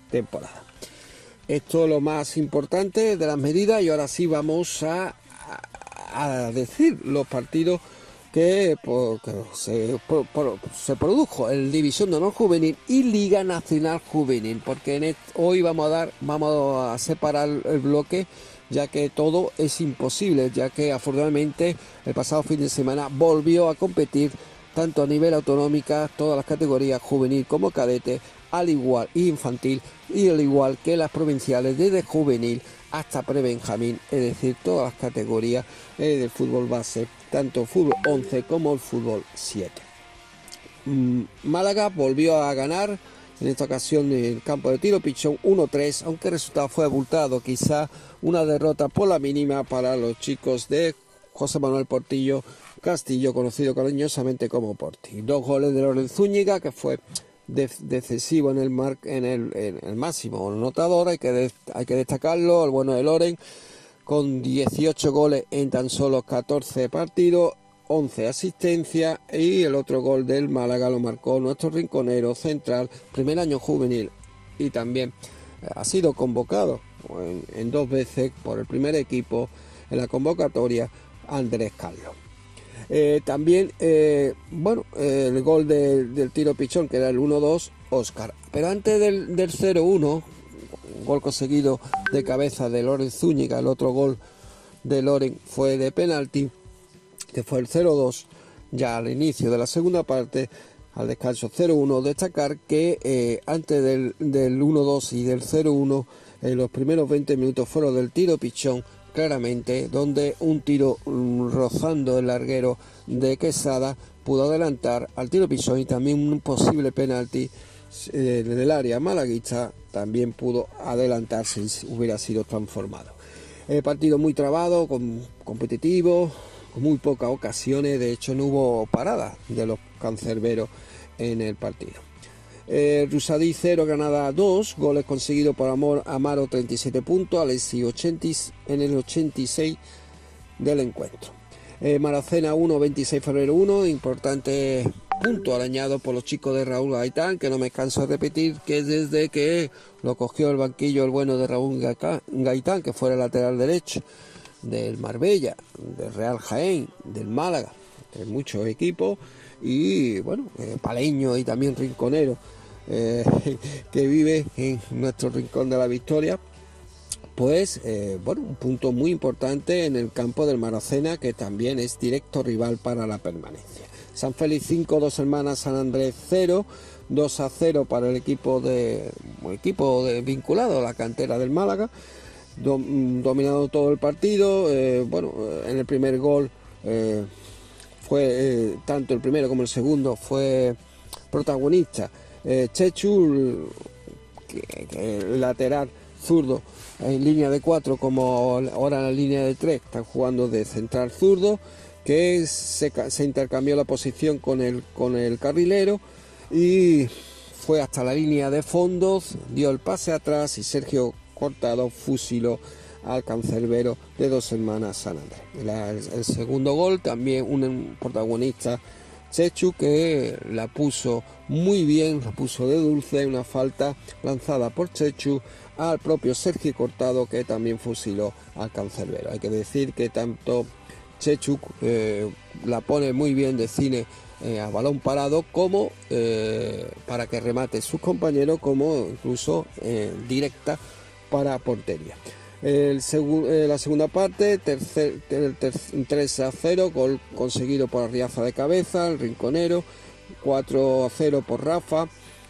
temporada. Esto es lo más importante de las medidas y ahora sí vamos a, a- decir los partidos que, se, pro- pro- se produjo en División de Honor Juvenil y Liga Nacional Juvenil, porque en hoy vamos a dar, vamos a separar el bloque, ya que todo es imposible, ya que afortunadamente el pasado fin de semana volvió a competir tanto a nivel autonómica, todas las categorías juvenil como cadete, al igual infantil y al igual que las provinciales desde juvenil hasta prebenjamín, es decir, todas las categorías eh, del fútbol base, tanto fútbol 11 como el fútbol 7. Mm, Málaga volvió a ganar en esta ocasión en el campo de tiro pichón 1-3, aunque el resultado fue abultado, quizá una derrota por la mínima para los chicos de José Manuel Portillo Castillo, conocido cariñosamente como Porti. Dos goles de Lorenzo Zúñiga, que fue de- decisivo en el, mar- el, máximo anotador, hay que, hay que destacarlo, el bueno de Loren, con 18 goles en tan solo 14 partidos, 11 asistencias y el otro gol del Málaga lo marcó nuestro rinconero central, primer año juvenil y también eh, ha sido convocado en, dos veces por el primer equipo en la convocatoria Andrés Carlos. Eh, también, eh, bueno, el gol de- del tiro pichón, que era el 1-2, Oscar. Pero antes del, del 0-1, gol conseguido de cabeza de Loren Zúñiga, el otro gol de Loren fue de penalti, que fue el 0-2, ya al inicio de la segunda parte, al descanso 0-1, destacar que eh, antes del, del 1-2 y del 0-1, en los primeros 20 minutos fueron del tiro pichón, claramente, donde un tiro mm, rozando el larguero de Quesada pudo adelantar al tiro pichón y también un posible penalti eh, del área malaguista también pudo adelantarse si hubiera sido transformado. Eh, partido muy trabado, con- competitivo, muy pocas ocasiones, de hecho no hubo parada de los cancerberos en el partido. Eh, Rusadí 0, Granada 2, goles conseguidos por Amor, Amaro 37 puntos, Alessi 80 en el 86 del encuentro. Eh, Maracena 1, 26 febrero 1, importante punto arañado por los chicos de Raúl Gaitán, que no me canso de repetir que desde que lo cogió el banquillo el bueno de Raúl Gaitán, que fuera lateral derecho del Marbella, del Real Jaén, del Málaga, de muchos equipos, y bueno, eh, Paleño y también Rinconero, eh, que vive en nuestro rincón de la victoria, pues eh, bueno, un punto muy importante en el campo del Maracena, que también es directo rival para la permanencia. San Félix 5, dos hermanas San Andrés 0, 2 a 0 para el equipo de equipo de- vinculado a la cantera del Málaga, dominado todo el partido. eh, bueno, eh, en el primer gol eh, fue tanto el primero como el segundo fue protagonista. Chechu, que, que el lateral zurdo en línea de 4 como ahora en la línea de 3 están jugando de central zurdo que se, se intercambió la posición con el, con el carrilero y fue hasta la línea de fondos, dio el pase atrás y Sergio Cortado fusiló al cancerbero de dos hermanas San Andrés. El, segundo gol también un protagonista Chechu que la puso muy bien, la puso de dulce, una falta lanzada por Chechu al propio Sergio Cortado que también fusiló al cancerbero. Hay que decir que tanto Chechu eh, la pone muy bien de cine eh, a balón parado como eh, para que remate sus compañeros como incluso directa para portería. El segu- eh, la segunda parte, tercer, el ter- 3 a 0, gol conseguido por Arriaza de cabeza, el rinconero, 4 a 0 por Rafa,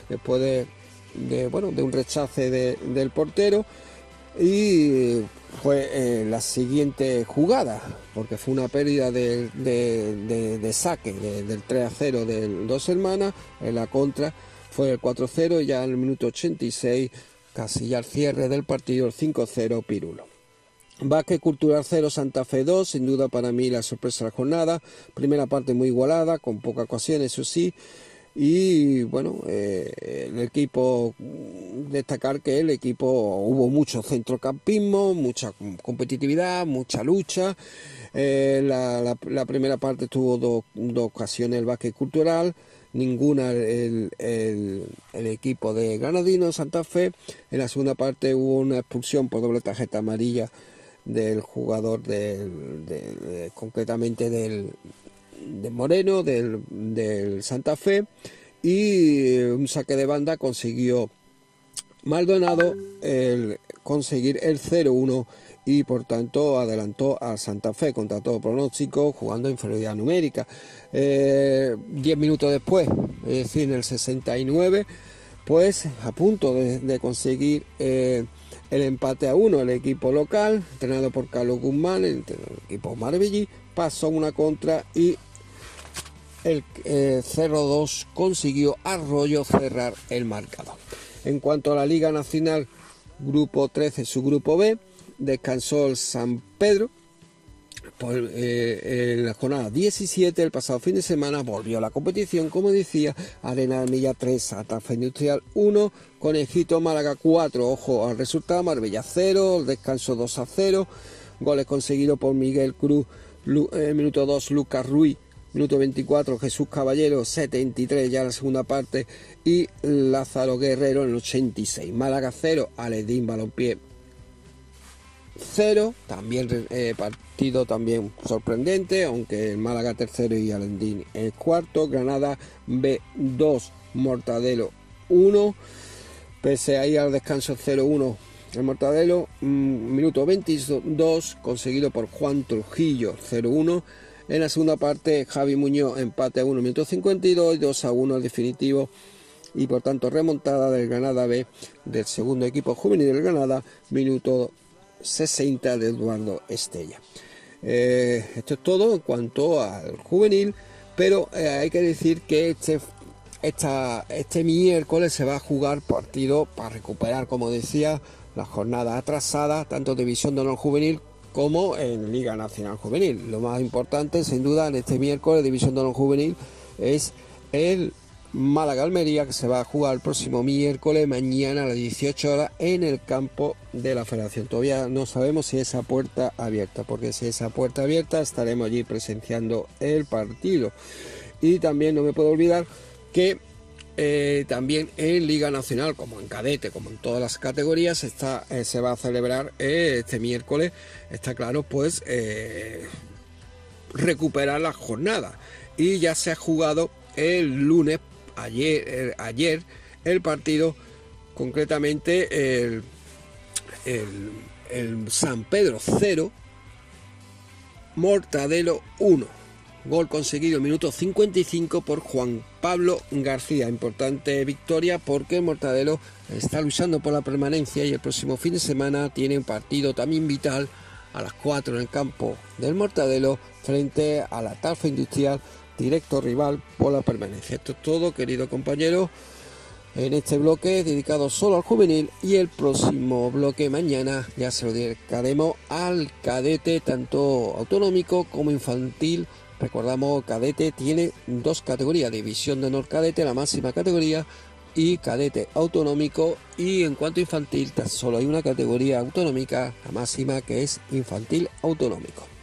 después de, de, bueno, de un rechace de- del portero. Y fue eh, la siguiente jugada, porque fue una pérdida de, de- de- de saque de- del 3 a 0 del Dos Hermanas, en la contra fue el 4 a 0, ya en el minuto 86, casi ya al cierre del partido, el 5 a 0 Pirulo. Vázquez Cultural 0, Santa Fe 2, sin duda para mí la sorpresa de la jornada. Primera parte muy igualada, con pocas ocasiones, eso sí. Y bueno, eh, el equipo, destacar que el equipo hubo mucho centrocampismo, mucha competitividad, mucha lucha. Eh, la, primera parte tuvo dos, dos ocasiones el Vázquez Cultural, ninguna el, el- equipo de Granadino Santa Fe. En la segunda parte hubo una expulsión por doble tarjeta amarilla del jugador del, de- de- concretamente del, de Moreno del, del Santa Fe y un saque de banda consiguió Maldonado el conseguir el 0-1 y por tanto adelantó a Santa Fe contra todo pronóstico jugando inferioridad numérica. Eh, diez minutos después, es decir, en el 69, pues a punto de, conseguir eh, el empate a uno el equipo local, entrenado por Carlos Guzmán, el, equipo Marbellí, pasó una contra y el eh, 0-2 consiguió Arroyo cerrar el marcador. En cuanto a la Liga Nacional, Grupo 13, su Grupo B, descansó el San Pedro. Por, eh, en la jornada 17, el pasado fin de semana, volvió a la competición, como decía, Arena Milla 3, Santa Fe Industrial 1, Conejito Málaga 4, ojo al resultado, Marbella 0, el descanso 2 a 0, Goles conseguidos por Miguel Cruz, eh, minuto 2 Lucas Ruiz, minuto 24 Jesús Caballero, 73 ya la segunda parte y Lázaro Guerrero en el 86. Málaga 0, Aledín Balompié 0, también eh, partido también sorprendente, aunque el Málaga tercero y Alendín es cuarto, Granada B2, Mortadelo 1, pese a ir al descanso 0-1 el Mortadelo, mm, minuto 22, conseguido por Juan Trujillo 0-1. En la segunda parte, Javi Muñoz empate a 1, minuto 52 y 2 a 1 al definitivo. Y por tanto, remontada del Granada B del segundo equipo juvenil del Granada, minuto 60 de Eduardo Estella. Eh, esto es todo en cuanto al juvenil, pero eh, hay que decir que este, este miércoles se va a jugar partido para recuperar, como decía, la jornada atrasada, tanto de División de Honor Juvenil como en Liga Nacional Juvenil. Lo más importante, sin duda, en este miércoles División de Honor Juvenil es el Málaga Almería que se va a jugar el próximo miércoles, mañana a las 18 horas en el campo de la Federación. Todavía no sabemos si esa puerta abierta, porque si esa puerta abierta estaremos allí presenciando el partido. Y también no me puedo olvidar que eh, también en Liga Nacional, como en cadete, como en todas las categorías, está, eh, se va a celebrar eh, este miércoles, está claro, pues recuperar la jornada. Y ya se ha jugado el lunes, ayer, ayer el partido, concretamente el, el, San Pedro 0, Mortadelo 1 Gol conseguido minuto 55 por Juan Pablo García. Importante victoria porque el Mortadelo está luchando por la permanencia y el próximo fin de semana tiene un partido también vital a las 4 en el campo del Mortadelo frente a la Talfa Industrial, directo rival por la permanencia. Esto es todo, querido compañero, en este bloque dedicado solo al juvenil y el próximo bloque mañana ya se lo dedicaremos al cadete tanto autonómico como infantil Recordamos, cadete tiene dos categorías, división de honor cadete, la máxima categoría, y cadete autonómico. Y en cuanto a infantil, solo hay una categoría autonómica, la máxima, que es infantil autonómico.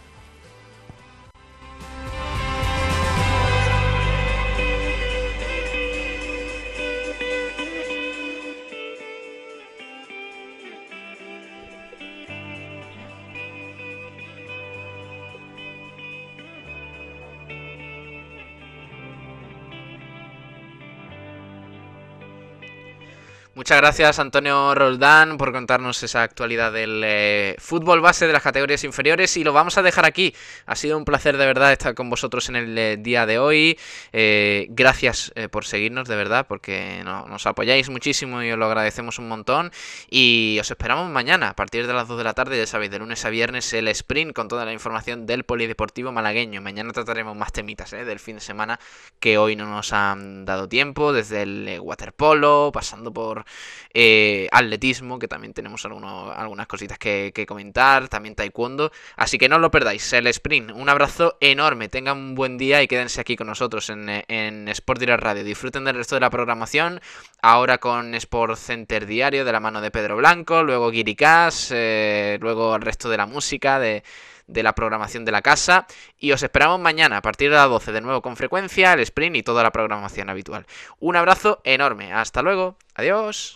Muchas gracias Antonio Roldán por contarnos esa actualidad del eh, fútbol base de las categorías inferiores y lo vamos a dejar aquí. Ha sido un placer de verdad estar con vosotros en el eh, día de hoy. Eh, gracias por seguirnos de verdad porque nos apoyáis muchísimo y os lo agradecemos un montón. Y os esperamos mañana a partir de las 2 de la tarde, ya sabéis, de lunes a viernes el sprint con toda la información del polideportivo malagueño. Mañana trataremos más temitas del fin de semana que hoy no nos han dado tiempo, desde el waterpolo, pasando por eh, atletismo, que también tenemos algunas cositas que, comentar, también taekwondo, así que no lo perdáis, el sprint, un abrazo enorme, tengan un buen día y quédense aquí con nosotros en, Sport Direct Radio, disfruten del resto de la programación, ahora con Sport Center Diario de la mano de Pedro Blanco, luego Guiricas, eh, luego el resto de la música, de de la programación de la casa y os esperamos mañana a partir de las 12 de nuevo con frecuencia, el sprint y toda la programación habitual. Un abrazo enorme, hasta luego, adiós.